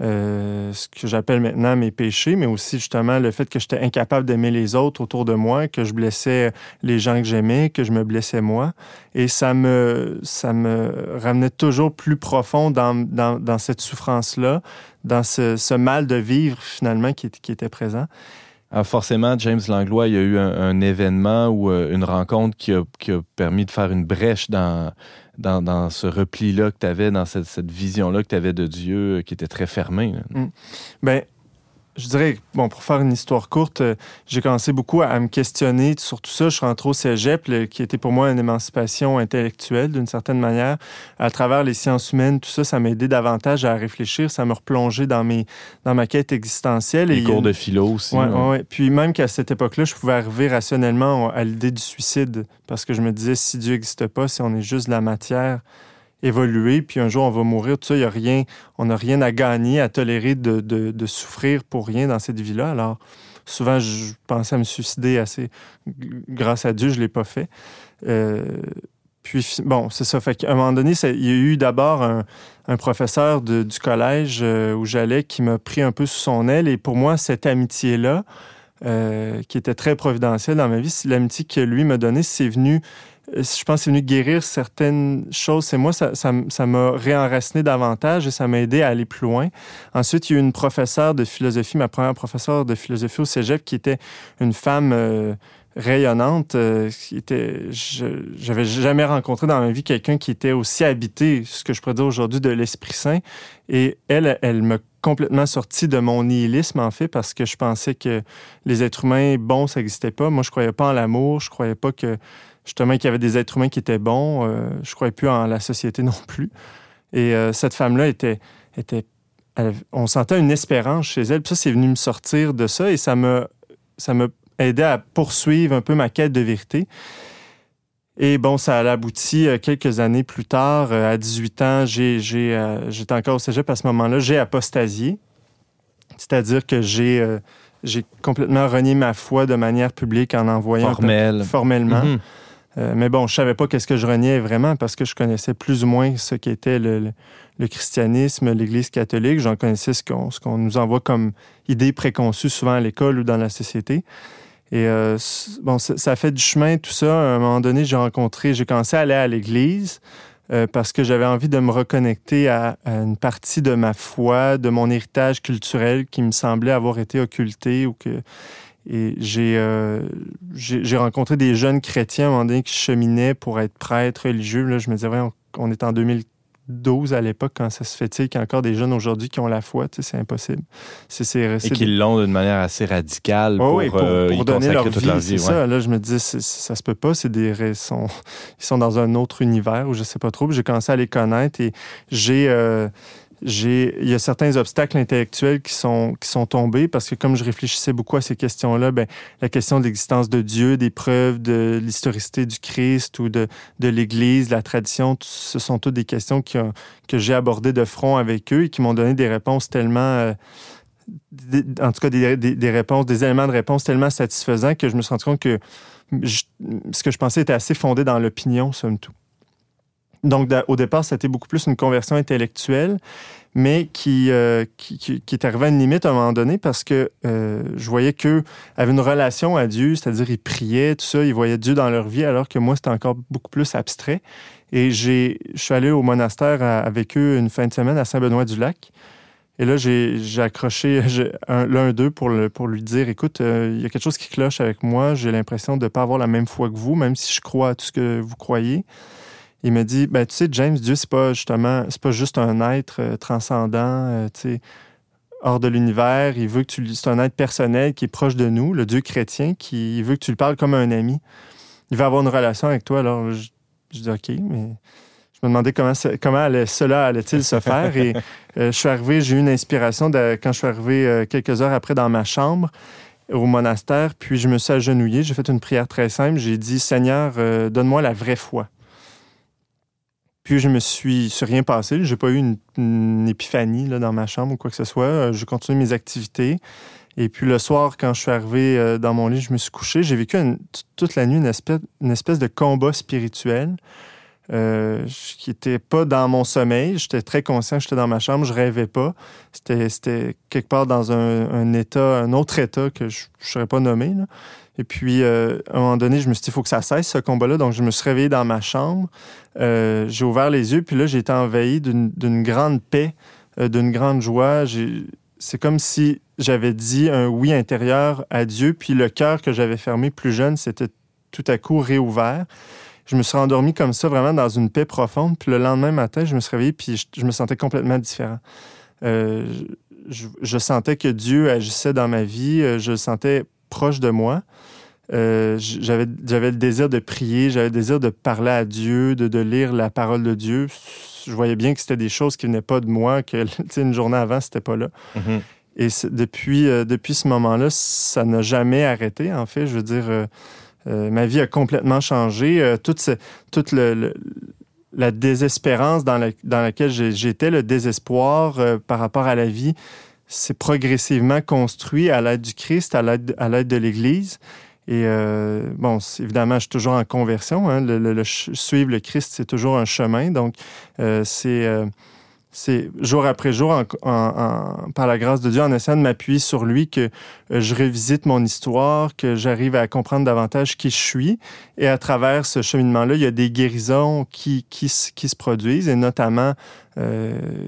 Speaker 4: euh, ce que j'appelle maintenant mes péchés, mais aussi justement le fait que j'étais incapable d'aimer les autres autour de moi, que je blessais les gens que j'aimais, que je me blessais moi. Et ça me, ça me ramenait toujours plus profond dans, dans, cette souffrance-là, dans ce, ce, mal de vivre finalement qui, était présent.
Speaker 1: Alors ah, forcément, James Langlois, il y a eu un, événement ou euh, une rencontre qui a, qui a, permis de faire une brèche dans, dans, ce repli-là que tu avais, dans cette, vision-là que tu avais de Dieu euh, qui était très fermée.
Speaker 4: Je dirais, bon, pour faire une histoire courte, euh, j'ai commencé beaucoup à, me questionner sur tout ça. Je suis rentré au cégep, qui était pour moi une émancipation intellectuelle d'une certaine manière. À travers les sciences humaines, tout ça, ça m'a aidé davantage à réfléchir. Ça m'a replongé dans, mes, dans ma quête existentielle.
Speaker 1: Les cours de philo aussi.
Speaker 4: Oui, ouais. Puis même qu'à cette époque-là, je pouvais arriver rationnellement à l'idée du suicide parce que je me disais, si Dieu n'existe pas, si on est juste de la matière, évoluer, puis un jour on va mourir, tout ça, a rien, on n'a rien à gagner, à tolérer de, de, souffrir pour rien dans cette vie-là. Alors, souvent, je pensais à me suicider assez. Grâce à Dieu, je ne l'ai pas fait. Euh, puis, bon, c'est ça. Fait qu'à un moment donné, il y a eu d'abord un, professeur du collège euh, où j'allais qui m'a pris un peu sous son aile. Et pour moi, cette amitié-là, euh, qui était très providentielle dans ma vie, l'amitié que lui m'a donnée, c'est venu je pense que c'est venu guérir certaines choses. C'est moi, ça, ça, m'a réenraciné davantage et ça m'a aidé à aller plus loin. Ensuite, il y a eu une professeure de philosophie, ma première professeure de philosophie au cégep, qui était une femme euh, rayonnante. Euh, qui j'avais jamais rencontré dans ma vie quelqu'un qui était aussi habité, ce que je pourrais dire aujourd'hui, de l'Esprit Saint. Et elle, elle m'a complètement sorti de mon nihilisme, en fait, parce que je pensais que les êtres humains bons, ça n'existait pas. Moi, je croyais pas en l'amour, je croyais pas que justement qu'il y avait des êtres humains qui étaient bons. Euh, je ne croyais plus en la société non plus. Et euh, cette femme-là était, était on sentait une espérance chez elle. Puis ça, c'est venu me sortir de ça et ça m'a, ça m'a aidé à poursuivre un peu ma quête de vérité. Et bon, ça a abouti euh, quelques années plus tard. À 18 ans, j'étais encore au cégep à ce moment-là. J'ai apostasié. C'est-à-dire que j'ai, complètement renié ma foi de manière publique en envoyant formellement. Mhm. Euh, mais bon, je savais pas qu'est-ce que je reniais vraiment parce que je connaissais plus ou moins ce qu'était le, christianisme, l'Église catholique. J'en connaissais ce qu'on nous envoie comme idée préconçue souvent à l'école ou dans la société. Et euh, bon, ça, fait du chemin, tout ça. À un moment donné, j'ai rencontré, j'ai commencé à aller à l'église euh, parce que j'avais envie de me reconnecter à, une partie de ma foi, de mon héritage culturel qui me semblait avoir été occulté ou que et euh, j'ai rencontré des jeunes chrétiens à un moment donné qui cheminaient pour être prêtres religieux. Là, je me disais, ouais, on, est en 2000, 12 à l'époque, quand ça se fait, qu'il y a encore des jeunes aujourd'hui qui ont la foi, c'est impossible.
Speaker 1: Et qui l'ont d'une manière assez radicale pour,
Speaker 4: pour,
Speaker 1: euh,
Speaker 4: donner leur
Speaker 1: vie.
Speaker 4: Ça. Là, je me dis, ça se peut pas. C'est des ils sont, ils sont dans un autre univers où je sais pas trop. J'ai commencé à les connaître et j'ai euh, il y a certains obstacles intellectuels qui sont, qui sont tombés parce que comme je réfléchissais beaucoup à ces questions-là, ben, la question de l'existence de Dieu, des preuves de l'historicité du Christ ou de, de l'Église, la tradition, ce sont toutes des questions que j'ai abordées de front avec eux et qui m'ont donné des réponses tellement... Euh, en tout cas, des, des, réponses, des éléments de réponse tellement satisfaisants que je me suis rendu compte que ce que je pensais était assez fondé dans l'opinion, somme toute. Donc, au départ, c'était beaucoup plus une conversion intellectuelle, mais qui, euh, qui, est arrivée à une limite à un moment donné parce que euh, je voyais qu'eux avaient une relation à Dieu, c'est-à-dire ils priaient, tout ça, ils voyaient Dieu dans leur vie, alors que moi, c'était encore beaucoup plus abstrait. Et je suis allé au monastère avec eux une fin de semaine à Saint-Benoît-du-Lac. Et là, j'ai, accroché l'un d'eux pour, pour lui dire, écoute, euh, il y a quelque chose qui cloche avec moi, j'ai l'impression de ne pas avoir la même foi que vous, même si je crois à tout ce que vous croyez il me dit ben tu sais James Dieu c'est pas justement c'est pas juste un être euh, transcendant euh, tu sais hors de l'univers. Il veut que tu c'est un être personnel qui est proche de nous le Dieu chrétien qui veut que tu le parles comme un ami. Il veut avoir une relation avec toi. Alors je, dis ok mais je me demandais comment comment allait, cela allait-il se faire. Et euh, je suis arrivé j'ai eu une inspiration quand je suis arrivé quelques heures après dans ma chambre au monastère, puis je me suis agenouillé, j'ai fait une prière très simple, j'ai dit Seigneur, donne-moi la vraie foi. Puis je me suis rien passé. J'ai pas eu une, épiphanie là, dans ma chambre ou quoi que ce soit. Euh, je continue mes activités. Et puis le soir, quand je suis arrivé euh, dans mon lit, je me suis couché. J'ai vécu toute la nuit une espèce, de combat spirituel euh, qui n'était pas dans mon sommeil. J'étais très conscient j'étais dans ma chambre. Je rêvais pas. C'était quelque part dans un, état, un autre état que je ne saurais pas nommer. Et puis, euh, à un moment donné, je me suis dit, il faut que ça cesse, ce combat-là. Donc, je me suis réveillé dans ma chambre. Euh, j'ai ouvert les yeux, puis là, j'ai été envahi d'une grande paix, euh, d'une grande joie. C'est comme si j'avais dit un oui intérieur à Dieu, puis le cœur que j'avais fermé plus jeune, c'était tout à coup réouvert. Je me suis endormi comme ça, vraiment dans une paix profonde. Puis le lendemain matin, je me suis réveillé, puis je, me sentais complètement différent. je, sentais que Dieu agissait dans ma vie. Je sentais proche de moi. Euh, j'avais, j'avais le désir de prier, j'avais le désir de parler à Dieu, de, de lire la parole de Dieu. Je voyais bien que c'était des choses qui venaient pas de moi, que une journée avant, c'était pas là. Mm-hmm. Et depuis, euh, depuis ce moment-là, ça n'a jamais arrêté, en fait. Je veux dire, euh, ma vie a complètement changé. toute toute le, la désespérance dans, la, dans laquelle j'étais, le désespoir par rapport à la vie, c'est progressivement construit à l'aide du Christ, à l'aide, de l'Église. Et euh, bon, évidemment, je suis toujours en conversion. Hein. Le, suivre le Christ, c'est toujours un chemin. Donc, euh, c'est, euh, c'est jour après jour, par la grâce de Dieu, en essayant de m'appuyer sur lui, que je revisite mon histoire, que j'arrive à comprendre davantage qui je suis. Et à travers ce cheminement-là, il y a des guérisons qui, qui, qui se produisent, et notamment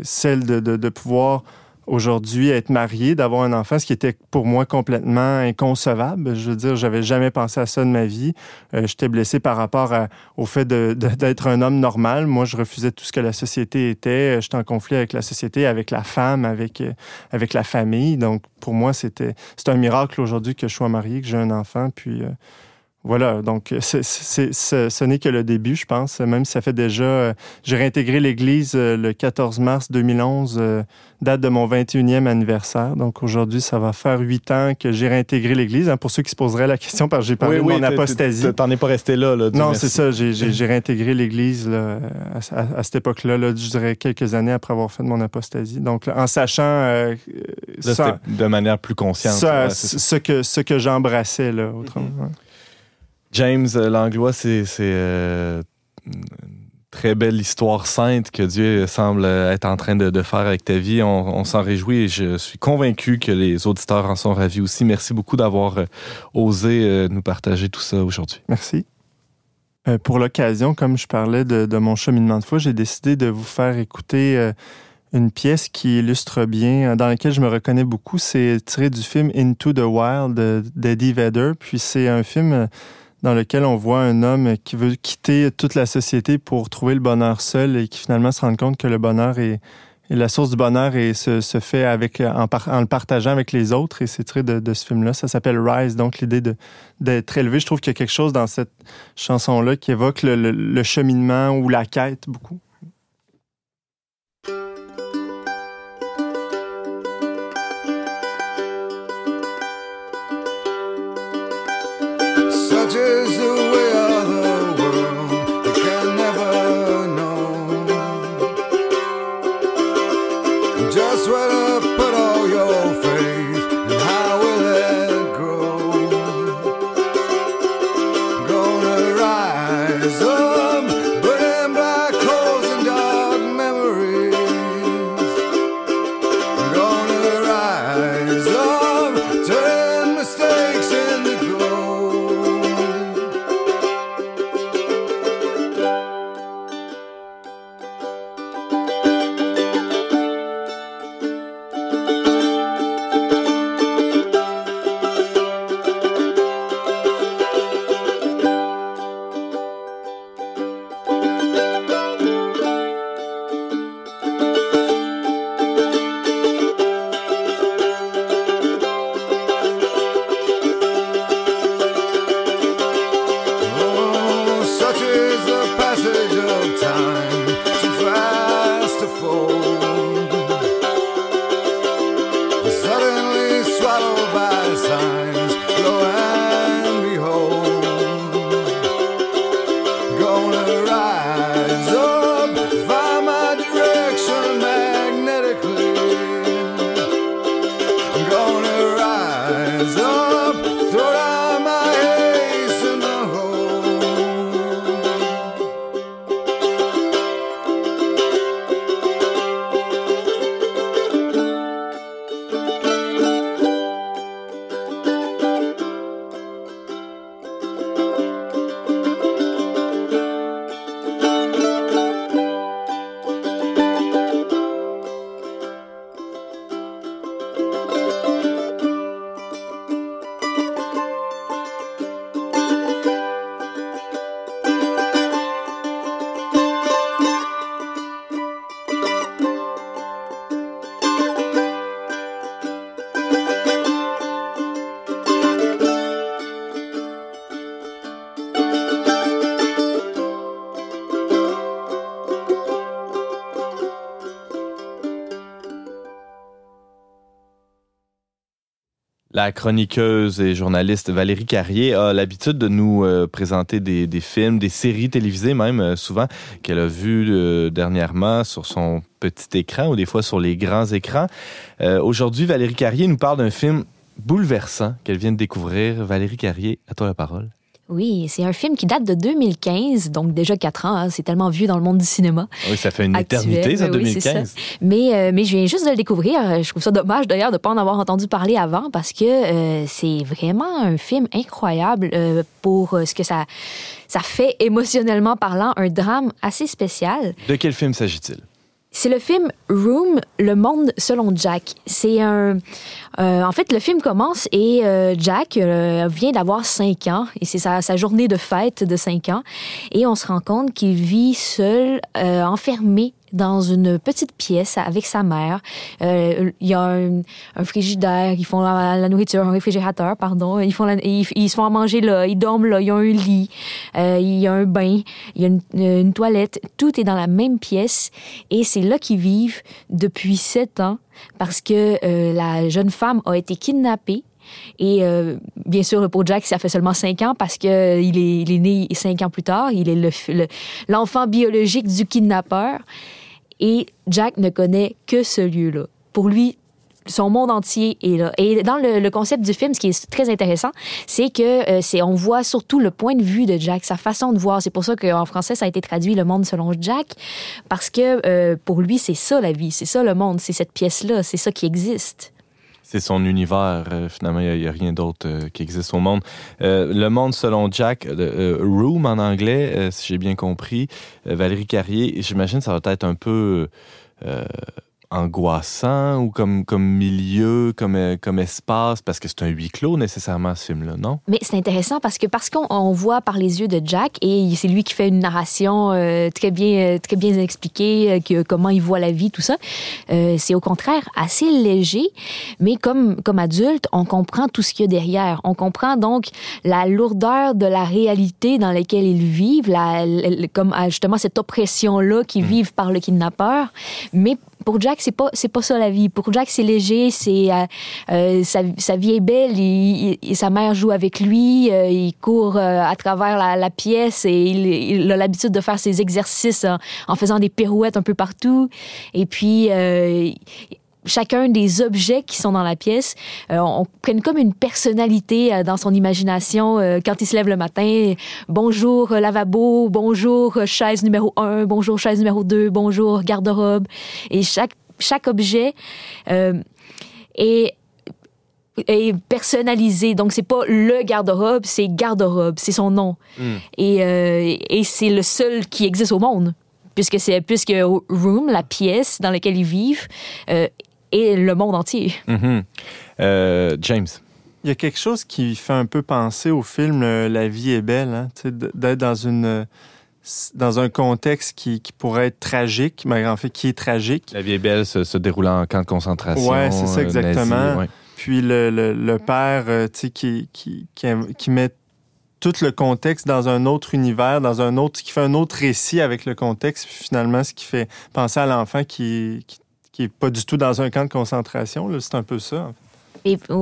Speaker 4: celle de, de pouvoir aujourd'hui être marié, d'avoir un enfant, ce qui était pour moi complètement inconcevable. Je veux dire, j'avais jamais pensé à ça de ma vie. Euh, J'étais blessé par rapport au fait d'être un homme normal. Moi, je refusais tout ce que la société était. J'étais en conflit avec la société, avec la femme, avec, euh, avec la famille. Donc, pour moi, c'était un miracle aujourd'hui que je sois marié, que j'ai un enfant. Puis, euh, voilà, donc c'est, ce n'est que le début, je pense, même si ça fait déjà... Euh, j'ai réintégré l'Église euh, le 14 mars 2011, euh, date de mon 21e anniversaire. Donc aujourd'hui, ça va faire huit ans que j'ai réintégré l'Église. Hein, pour ceux qui se poseraient la question, parce que j'ai parlé de mon apostasie.
Speaker 1: T'en es pas resté là, là
Speaker 4: Non, c'est ça, j'ai, réintégré l'Église à, cette époque-là, là, je dirais quelques années après avoir fait mon apostasie. Donc en sachant...
Speaker 1: ça, de manière plus consciente.
Speaker 4: Ça, ce, que, ce que j'embrassais, là, autrement. Mm-hmm.
Speaker 1: James euh, Langlois, c'est euh, une très belle histoire sainte que Dieu semble être en train de, faire avec ta vie. On, s'en réjouit et je suis convaincu que les auditeurs en sont ravis aussi. Merci beaucoup d'avoir euh, osé nous partager tout ça aujourd'hui.
Speaker 4: Merci. pour l'occasion, comme je parlais de, mon cheminement de foi, j'ai décidé de vous faire écouter une pièce qui illustre bien, dans laquelle je me reconnais beaucoup. C'est tiré du film Into the Wild d'Eddie Vedder. Puis c'est un film dans lequel on voit un homme qui veut quitter toute la société pour trouver le bonheur seul et qui finalement se rend compte que le bonheur est, la source du bonheur et se, fait avec en, le partageant avec les autres. Et c'est tiré de, ce film-là. Ça s'appelle Rise, donc l'idée d'être élevé. Je trouve qu'il y a quelque chose dans cette chanson-là qui évoque le cheminement ou la quête beaucoup.
Speaker 5: Jesus.
Speaker 1: La chroniqueuse et journaliste Valérie Carrier a l'habitude de nous euh, présenter des, films, des séries télévisées même euh, souvent qu'elle a vues euh, dernièrement sur son petit écran ou des fois sur les grands écrans. Aujourd'hui, Valérie Carrier nous parle d'un film bouleversant qu'elle vient de découvrir. Valérie Carrier, à toi la parole.
Speaker 3: Oui, c'est un film qui date de 2015, donc déjà quatre ans. Hein, c'est tellement vieux dans le monde du cinéma.
Speaker 1: Oui, ça fait une
Speaker 3: actuel.
Speaker 1: éternité, ça,
Speaker 3: Oui,
Speaker 1: 2015.
Speaker 3: c'est ça. Mais, euh, mais je viens juste de le découvrir. Je trouve ça dommage d'ailleurs de ne pas en avoir entendu parler avant parce que euh, c'est vraiment un film incroyable euh, pour euh, ce que ça, ça fait émotionnellement parlant, un drame assez spécial.
Speaker 1: De quel film s'agit-il?
Speaker 3: C'est le film Room, Le monde selon Jack. C'est un. euh, en fait, le film commence et euh, Jack euh, vient d'avoir 5 ans et c'est sa, journée de fête de 5 ans. Et on se rend compte qu'il vit seul, enfermé dans une petite pièce avec sa mère. Euh, Il y a un, un frigidaire, ils font la, nourriture, un réfrigérateur, pardon. Ils, font la- ils, ils se font à manger là, ils dorment là, il y a un lit, euh, il y a un bain, il y a une, une toilette. Tout est dans la même pièce et c'est là qu'ils vivent depuis sept ans parce que euh, la jeune femme a été kidnappée. Et euh, bien sûr, pour Jack, ça fait seulement cinq ans parce que euh, est, il est né cinq ans plus tard. Il est le f- le- l'enfant biologique du kidnappeur. Et Jack ne connaît que ce lieu-là. Pour lui, son monde entier est là. Et dans le, concept du film, ce qui est très intéressant, c'est que euh, c'est on voit surtout le point de vue de Jack, sa façon de voir. C'est pour ça qu'en français, ça a été traduit Le monde selon Jack, parce que euh, pour lui, c'est ça la vie, c'est ça le monde, c'est cette pièce-là, c'est ça qui existe.
Speaker 1: C'est son univers. euh, finalement, il n'y a, rien d'autre euh, qui existe au monde. Euh, le monde selon Jack, euh, Room en anglais, euh, si j'ai bien compris. Valérie Carrier, j'imagine ça va être un peu angoissant ou comme, comme milieu, comme, euh, comme espace, parce que c'est un huis clos nécessairement, ce film-là, non?
Speaker 3: Mais c'est intéressant parce que parce qu'on on voit par les yeux de Jack et c'est lui qui fait une narration euh, très bien euh, très bien expliquée euh, que, comment il voit la vie tout ça. Euh, c'est au contraire assez léger, mais comme comme adulte, on comprend tout ce qu'il y a derrière. On comprend donc la lourdeur de la réalité dans laquelle ils vivent, la, la- comme ah, justement cette oppression là qu'ils vivent par le kidnappeur, mais pour Jack, c'est pas c'est pas ça la vie. Pour Jack, c'est léger, c'est euh, euh, sa, sa vie est belle. Sa mère joue avec lui, euh, il court euh, à travers la, pièce et il, a l'habitude de faire ses exercices en, en faisant des pirouettes un peu partout. Et puis chacun des objets qui sont dans la pièce, euh, on prenne comme une personnalité euh, dans son imagination euh, quand il se lève le matin. Bonjour euh, lavabo, bonjour chaise numéro un, bonjour chaise numéro deux, bonjour garde-robe. Et chaque, chaque objet est est personnalisé. Donc, c'est pas le garde-robe, c'est garde-robe, c'est son nom. Et, euh, et c'est le seul qui existe au monde. Puisque c'est puisque Room, la pièce dans laquelle ils vivent, euh, est le monde entier.
Speaker 1: Mhm. Euh, James.
Speaker 4: Il y a quelque chose qui fait un peu penser au film euh, La vie est belle, hein, d'être dans une dans un contexte qui, qui pourrait être tragique, mais en fait qui est tragique.
Speaker 1: La vie est belle se, se déroulant en camp de concentration.
Speaker 4: Ouais, c'est ça,
Speaker 1: euh,
Speaker 4: exactement.
Speaker 1: nazi, ouais.
Speaker 4: Puis le, le, le père, tu sais, qui, qui, qui, qui met tout le contexte dans un autre univers, dans un autre, qui fait un autre récit avec le contexte, puis finalement, ce qui fait penser à l'enfant qui, qui, qui est pas du tout dans un camp de concentration. C'est un peu ça.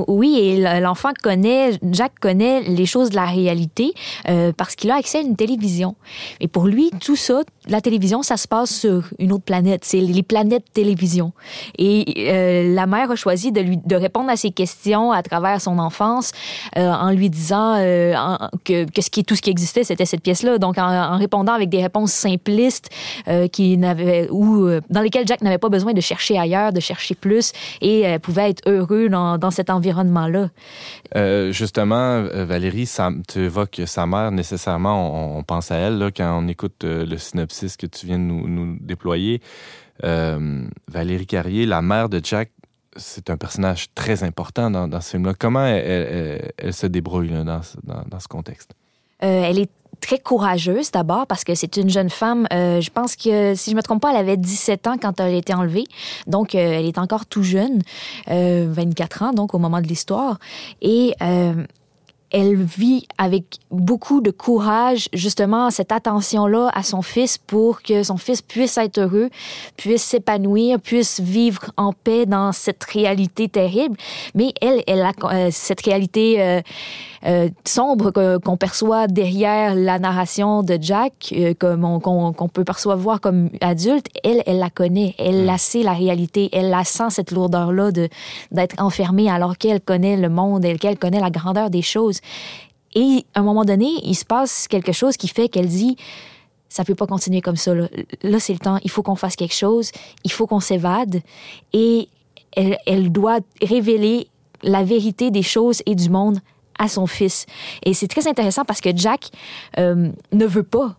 Speaker 3: Oui, et l'enfant connaît, Jack connaît les choses de la réalité euh, parce qu'il a accès à une télévision. Et pour lui, tout ça, la télévision, ça se passe sur une autre planète. C'est les planètes télévision. Et euh, la mère a choisi de lui répondre à ses questions à travers son enfance euh, en lui disant que, tout ce qui existait, c'était cette pièce-là. Donc, en, répondant avec des réponses simplistes qui n'avaient ou dans lesquelles Jack n'avait pas besoin de chercher ailleurs, de chercher plus, et pouvait être heureux dans, dans cet environnement-là?
Speaker 1: Euh, justement, euh, Valérie, ça, tu évoques sa mère, nécessairement, on, on pense à elle là, quand on écoute euh, le synopsis que tu viens de nous, nous déployer. Euh, Valérie Carrier, la mère de Jack, c'est un personnage très important dans, dans ce film-là. Comment elle, elle- elle- elle se débrouille là, dans, ce- dans- dans ce contexte?
Speaker 3: Euh, elle est très courageuse d'abord parce que c'est une jeune femme. euh, je pense que, si je me trompe pas, elle avait 17 ans quand elle a été enlevée. Donc, euh, elle est encore tout jeune, euh, 24 ans, donc au moment de l'histoire. Et euh, elle vit avec beaucoup de courage, justement, cette attention-là à son fils pour que son fils puisse être heureux, puisse s'épanouir, puisse vivre en paix dans cette réalité terrible. Mais elle, elle a euh, cette réalité euh, euh, sombre qu'on perçoit derrière la narration de Jack, euh, qu'on qu'on peut percevoir comme adulte, elle, elle la connaît, elle la sait la réalité, elle la sent cette lourdeur-là de d'être enfermée alors qu'elle connaît le monde, elle qu'elle connaît la grandeur des choses. Et à un moment donné, il se passe quelque chose qui fait qu'elle dit ça peut pas continuer comme ça. Là, c'est le temps. Il faut qu'on fasse quelque chose. Il faut qu'on s'évade. Et elle, elle doit révéler la vérité des choses et du monde à son fils. Et c'est très intéressant parce que Jack euh, ne veut pas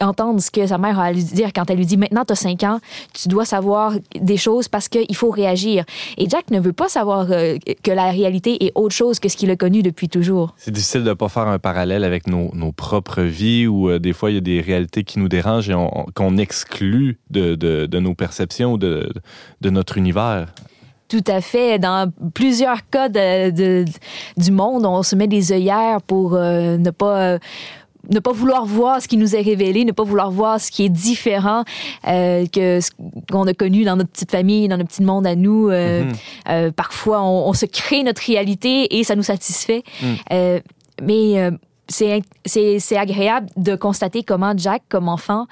Speaker 3: entendre ce que sa mère a à lui dire quand elle lui dit maintenant tu as 5 ans, tu dois savoir des choses parce qu'il faut réagir. Et Jack ne veut pas savoir euh, que la réalité est autre chose que ce qu'il a connu depuis toujours.
Speaker 1: C'est difficile de ne pas faire un parallèle avec nos, nos propres vies où euh, des fois il y a des réalités qui nous dérangent et on- on- qu'on exclut de, de- de nos perceptions, de, de notre univers.
Speaker 3: Tout à fait. Dans plusieurs cas de, de- du monde, on se met des œillères pour euh, ne pas. Ne pas vouloir voir ce qui nous est révélé, ne pas vouloir voir ce qui est différent euh, que ce qu'on a connu dans notre petite famille, dans notre petit monde à nous. Euh,
Speaker 1: Mhm.
Speaker 3: euh, parfois, on, on se crée notre réalité et ça nous satisfait.
Speaker 1: Mm.
Speaker 3: Euh, mais euh, c'est c'est- c'est agréable de constater comment Jack, comme enfant,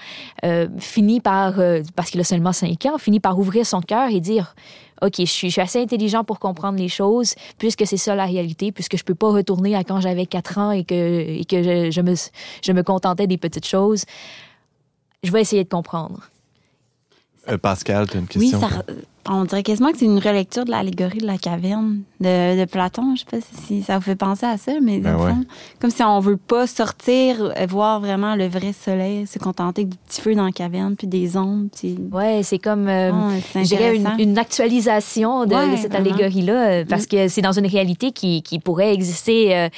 Speaker 3: euh, finit par, euh, parce qu'il a seulement 5 ans, finit par ouvrir son cœur et dire OK, je suis, je suis assez intelligent pour comprendre les choses, puisque c'est ça la réalité, puisque je peux pas retourner à quand j'avais 4 ans et que, et que je, je me, je me contentais des petites choses. Je vais essayer de comprendre.
Speaker 1: Euh, Pascal, tu as une
Speaker 2: Oui,
Speaker 1: question?
Speaker 2: ça, On dirait quasiment que c'est une relecture de l'allégorie de la caverne de, de Platon. Je sais pas si ça vous fait penser à ça, mais
Speaker 1: Ben ouais.
Speaker 2: fond, comme si on veut pas sortir, euh, voir vraiment le vrai soleil, se contenter du petit feu dans la caverne, puis des ombres. Puis...
Speaker 3: Ouais, c'est comme, euh, je dirais, une, actualisation de,
Speaker 2: Ouais,
Speaker 3: de cette
Speaker 2: vraiment.
Speaker 3: allégorie-là, euh, parce que c'est dans une réalité qui, qui pourrait exister euh,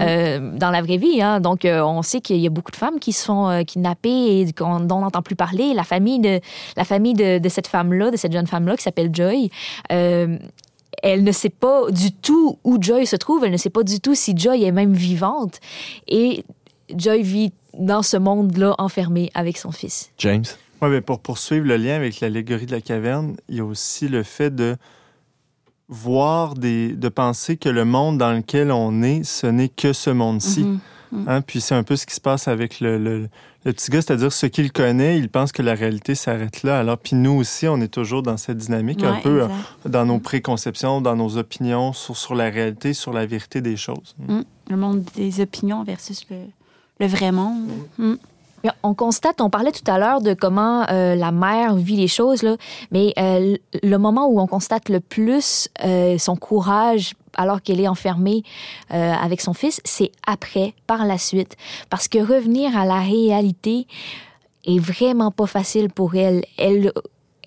Speaker 3: euh, dans la vraie vie. hein. Donc, euh, on sait qu'il y a beaucoup de femmes qui se font euh, kidnapper et qu'on- dont on n'entend plus parler. La famille de, la famille de, de cette femme-là, de cette jeune femme-là qui s'appelle Joy, euh, elle ne sait pas du tout où Joy se trouve. Elle ne sait pas du tout si Joy est même vivante. Et Joy vit dans ce monde-là enfermé avec son fils.
Speaker 1: James?
Speaker 4: Oui, mais pour poursuivre le lien avec l'allégorie de la caverne, il y a aussi le fait de voir des, de penser que le monde dans lequel on est, ce n'est que ce monde-ci.
Speaker 2: Mhm.
Speaker 4: Hein, Puis c'est un peu ce qui se passe avec le, le- le petit gars, c'est-à-dire ce qu'il connaît, il pense que la réalité s'arrête là. Alors, puis nous aussi, on est toujours dans cette dynamique, un peu euh,
Speaker 2: exact.
Speaker 4: dans nos préconceptions, dans nos opinions sur, sur la réalité, sur la vérité des choses.
Speaker 2: Mm. Le monde des opinions versus le, le vrai monde. Mm.
Speaker 3: Bien, On constate, on parlait tout à l'heure de comment euh, la mère vit les choses, là, mais euh, le moment où on constate le plus euh, son courage alors qu'elle est enfermée euh, avec son fils, c'est après, par la suite. Parce que revenir à la réalité est vraiment pas facile pour elle. Elle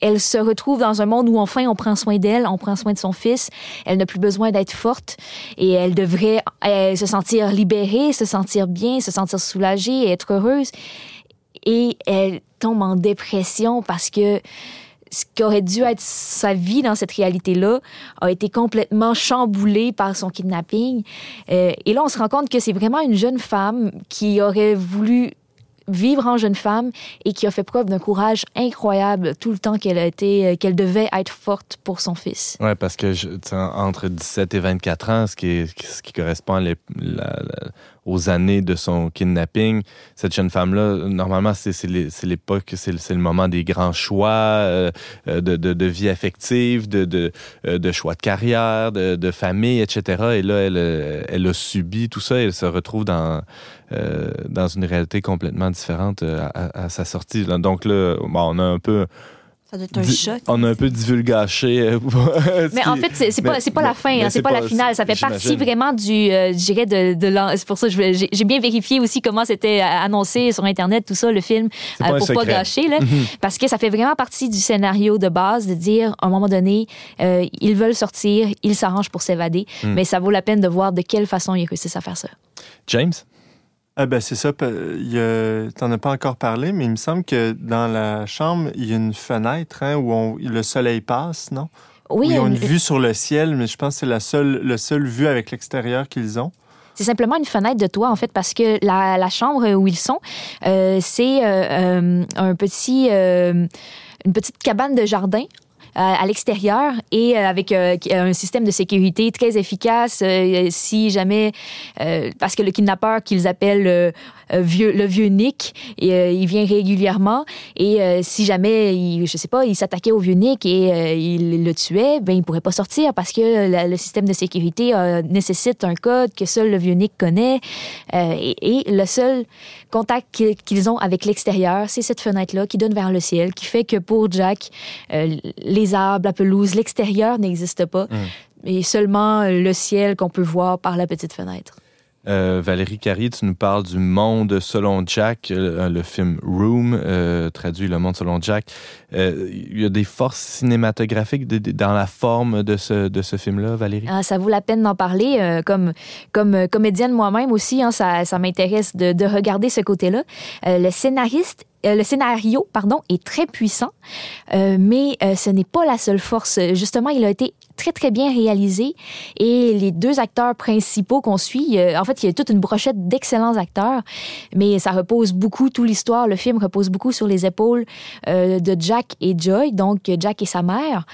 Speaker 3: elle se retrouve dans un monde où enfin on prend soin d'elle, on prend soin de son fils. Elle n'a plus besoin d'être forte et elle devrait euh, se sentir libérée, se sentir bien, se sentir soulagée, être heureuse. Et elle tombe en dépression parce que ce qui aurait dû être sa vie dans cette réalité-là a été complètement chamboulé par son kidnapping. Euh, et là, on se rend compte que c'est vraiment une jeune femme qui aurait voulu vivre en jeune femme et qui a fait preuve d'un courage incroyable tout le temps qu'elle a été, euh, qu'elle devait être forte pour son fils.
Speaker 1: Oui, parce que je- entre 17 et 24 ans, ce qui, ce qui correspond à la- aux années de son kidnapping, cette jeune femme-là, normalement, c'est c'est l'é- c'est l'époque, c'est le, moment des grands choix euh, euh, de, vie affective, euh, de choix de carrière, de, famille, etc. Et là, elle, a subi tout ça et elle se retrouve dans, une réalité complètement différente à, sa sortie. Donc là, on a un peu...
Speaker 2: Ça doit être un
Speaker 1: di-
Speaker 2: choc.
Speaker 1: On a un peu divulgaché. euh,
Speaker 3: Mais en fait, c'est pas, pas la fin, hein, c'est pas, la finale. Ça fait partie vraiment du, euh, je dirais, de, C'est pour ça que j'ai bien vérifié aussi comment c'était euh, annoncé sur Internet, tout ça, le film,
Speaker 1: C'est pas
Speaker 3: pour pas gâcher. Là, Parce que ça fait vraiment partie du scénario de base de dire, à un moment donné, euh, ils veulent sortir, ils s'arrangent pour s'évader,
Speaker 1: Mm.
Speaker 3: mais ça vaut la peine de voir de quelle façon ils réussissent à faire ça.
Speaker 1: James?
Speaker 4: Ah ben c'est ça. T'en as pas encore parlé, mais il me semble que dans la chambre, il y a une fenêtre hein, où on- le soleil passe, non?
Speaker 3: Oui,
Speaker 4: Où ils ont une vue sur le ciel, mais je pense que c'est la seule, le seul vue avec l'extérieur qu'ils ont.
Speaker 3: C'est simplement une fenêtre de toit, en fait, parce que la, la chambre où ils sont, euh, c'est euh, euh, un petit, une petite cabane de jardin à l'extérieur et euh, avec euh, un système de sécurité très efficace euh, si jamais euh, parce que le kidnappeur qu'ils appellent euh, euh, vieux, le vieux Nick et, euh, il vient régulièrement. Et euh, si jamais il, je sais pas il s'attaquait au vieux Nick et euh, il le tuait ben il pourrait pas sortir parce que la- le système de sécurité euh, nécessite un code que seul le vieux Nick connaît. Euh, et, et le seul contact qu'ils- ont avec l'extérieur c'est cette fenêtre là qui donne vers le ciel qui fait que pour Jack euh, les arbres la pelouse l'extérieur n'existe pas. Et seulement le ciel qu'on peut voir par la petite fenêtre
Speaker 1: Euh, Valérie Carrier, tu nous parles du monde selon Jack, euh, le film Room, euh, traduit Le monde selon Jack. Euh, Il y a des forces cinématographiques dans la forme de ce, film-là, Valérie?
Speaker 3: Ah, ça vaut la peine d'en parler. euh, comme, euh, comédienne moi-même aussi, hein, ça, m'intéresse de, de regarder ce côté-là. Euh, le scénariste, euh, le scénario, pardon, est très puissant, euh, mais euh, ce n'est pas la seule force. Justement, il a été très très bien réalisé et les deux acteurs principaux qu'on suit, en fait, il y a toute une brochette d'excellents acteurs, mais ça repose beaucoup, toute l'histoire, le film repose beaucoup sur les épaules euh, de Jack et Joy, donc Jack et sa mère.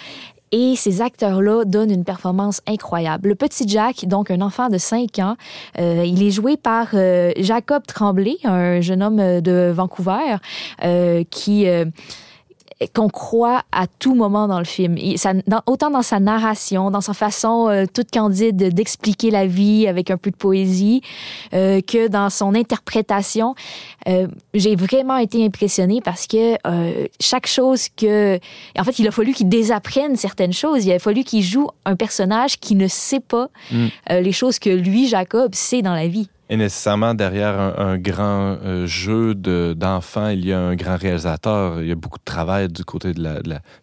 Speaker 3: Et ces acteurs-là donnent une performance incroyable. Le petit Jack, donc un enfant de 5 ans, euh, il est joué par euh, Jacob Tremblay, un jeune homme de Vancouver, qui... qu'on croit à tout moment dans le film. Et ça, dans- autant dans sa narration, dans sa façon euh, toute candide de- d'expliquer la vie avec un peu de poésie, euh, que dans son interprétation. Euh, J'ai vraiment été impressionnée parce que chaque chose que... En fait, il a fallu qu'il désapprenne certaines choses. Il a fallu qu'il joue un personnage qui ne sait pas
Speaker 1: Mm.
Speaker 3: les choses que lui, Jacob, sait dans la vie.
Speaker 1: Et nécessairement, derrière un, grand euh, jeu de- d'enfants, il y a un grand réalisateur. Il y a beaucoup de travail du côté de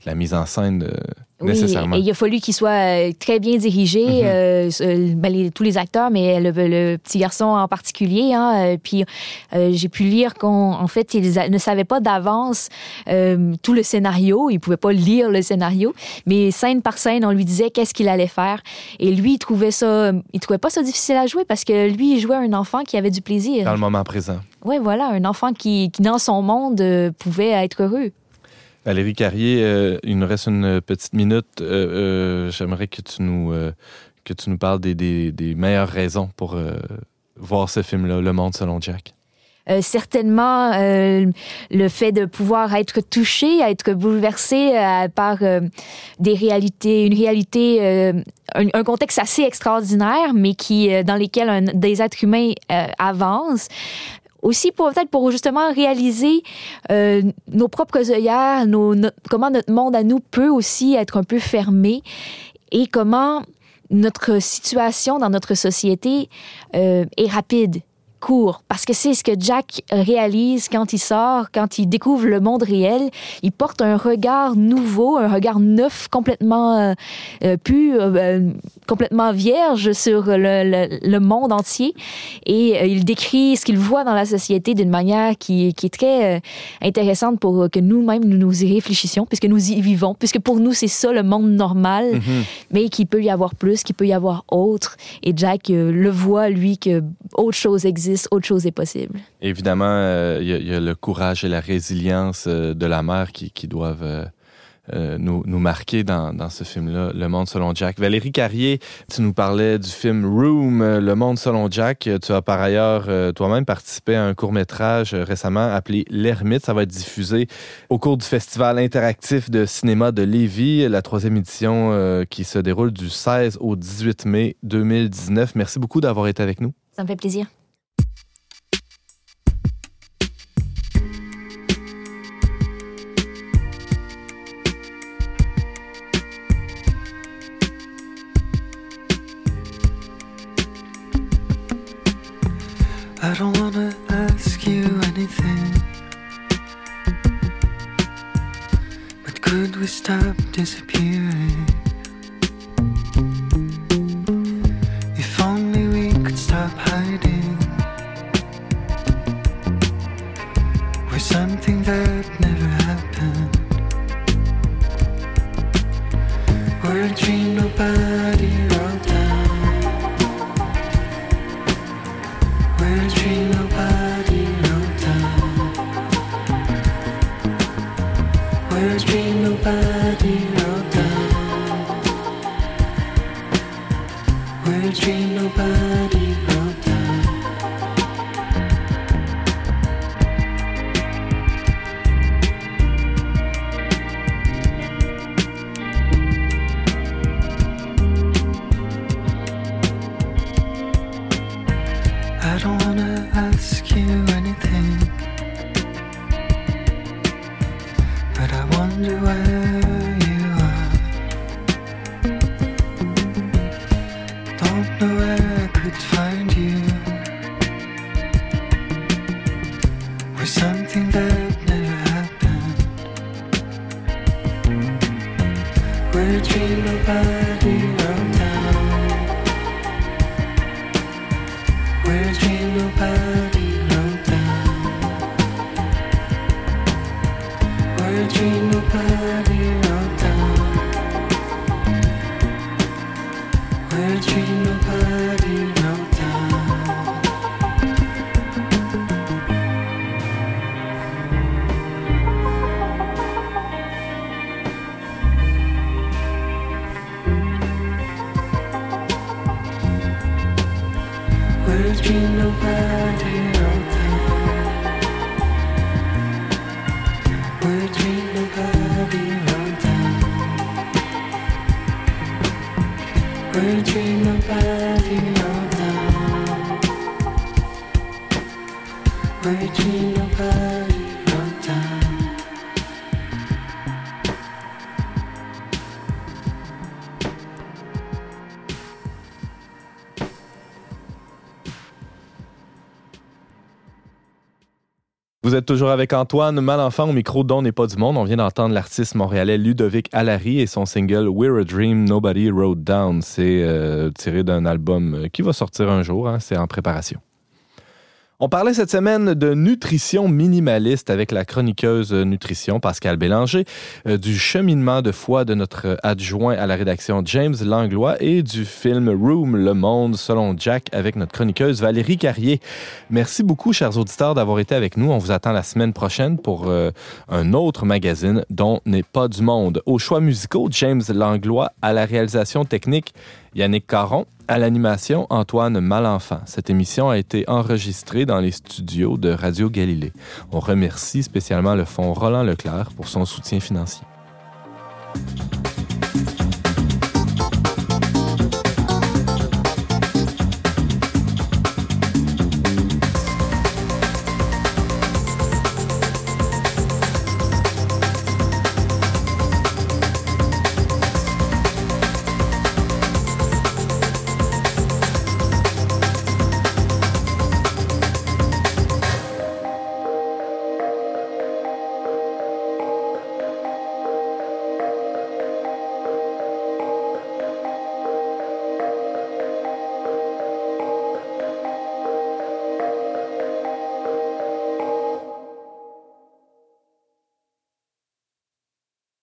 Speaker 1: la mise en scène, euh,
Speaker 3: Oui,
Speaker 1: nécessairement.
Speaker 3: et il a fallu qu'il soit euh, très bien dirigé,
Speaker 1: Mhm.
Speaker 3: euh, euh, ben, les- tous les acteurs, mais le, le petit garçon en particulier. Hein, euh, puis euh, j'ai pu lire qu'en en fait, ils ne savaient pas d'avance euh, tout le scénario. Ils pouvaient pas lire le scénario, mais scène par scène, on lui disait qu'est-ce qu'il allait faire. Et lui, il trouvait ça, il trouvait pas ça difficile à jouer parce que lui, il jouait un enfant qui avait du plaisir.
Speaker 1: Dans le moment présent.
Speaker 3: Ouais, voilà, un enfant qui, qui dans son monde pouvait être heureux.
Speaker 1: Valérie Carrier, euh, il nous reste une petite minute. Euh, euh, J'aimerais que tu nous que tu nous parles des, des- meilleures raisons pour voir ce film-là, Le Monde selon Jack.
Speaker 3: Certainement le fait de pouvoir être touché, être bouleversé par des réalités, une réalité, un, contexte assez extraordinaire, mais qui dans lesquels des êtres humains avancent. Aussi peut-être pour justement réaliser euh, nos propres œillères, comment notre monde à nous peut aussi être un peu fermé et comment notre situation dans notre société euh, est rapide court parce que c'est ce que Jack réalise quand il sort, quand il découvre le monde réel. Il porte un regard nouveau, un regard neuf, complètement euh, euh, pur, euh, complètement vierge sur le, le- le monde entier. Et euh, il décrit ce qu'il voit dans la société d'une manière qui, qui est très intéressante pour que nous-mêmes nous nous y réfléchissions, puisque nous y vivons, puisque pour nous c'est ça le monde normal
Speaker 1: Mhm.
Speaker 3: mais qu'il peut y avoir plus, qu'il peut y avoir autre. Et Jack le voit, lui, que autre chose existe, autre chose est possible.
Speaker 1: Évidemment, euh, il y, a- il y a le courage et la résilience euh, de la mère qui, qui doivent euh, euh, nous, nous marquer dans, dans ce film-là, Le Monde selon Jack. Valérie Carrier, tu nous parlais du film Room, euh, Le Monde selon Jack. Tu as par ailleurs euh, toi-même participé à un court-métrage euh, récemment appelé L'Ermite. Ça va être diffusé au cours du Festival interactif de cinéma de Lévis, la troisième édition euh, qui se déroule du 16 au 18 mai 2019. Merci beaucoup d'avoir été avec nous.
Speaker 3: Ça me fait plaisir.
Speaker 6: We stop disappearing? If only we could stop hiding. We're something that never happened. We're a dream nobody Dream nobody wrote down. We're dream nobody
Speaker 1: Vous êtes toujours avec Antoine Malenfant au micro dont n'est pas du monde. On vient d'entendre l'artiste montréalais Ludovic Allary et son single We're a Dream Nobody Wrote Down. C'est euh, tiré d'un album euh, qui va sortir un jour. hein. C'est en préparation. On parlait cette semaine de nutrition minimaliste avec la chroniqueuse nutrition Pascal Bélanger, euh, du cheminement de foi de notre adjoint à la rédaction James Langlois et du film Room Le Monde selon Jack avec notre chroniqueuse Valérie Carrier. Merci beaucoup, chers auditeurs, d'avoir été avec nous. On vous attend la semaine prochaine pour euh, un autre magazine dont n'est pas du monde. Aux choix musicaux, James Langlois, à la réalisation technique, Yannick Caron, à l'animation, Antoine Malenfant. Cette émission a été enregistrée dans les studios de Radio Galilée. On remercie spécialement le fonds Roland Leclerc pour son soutien financier.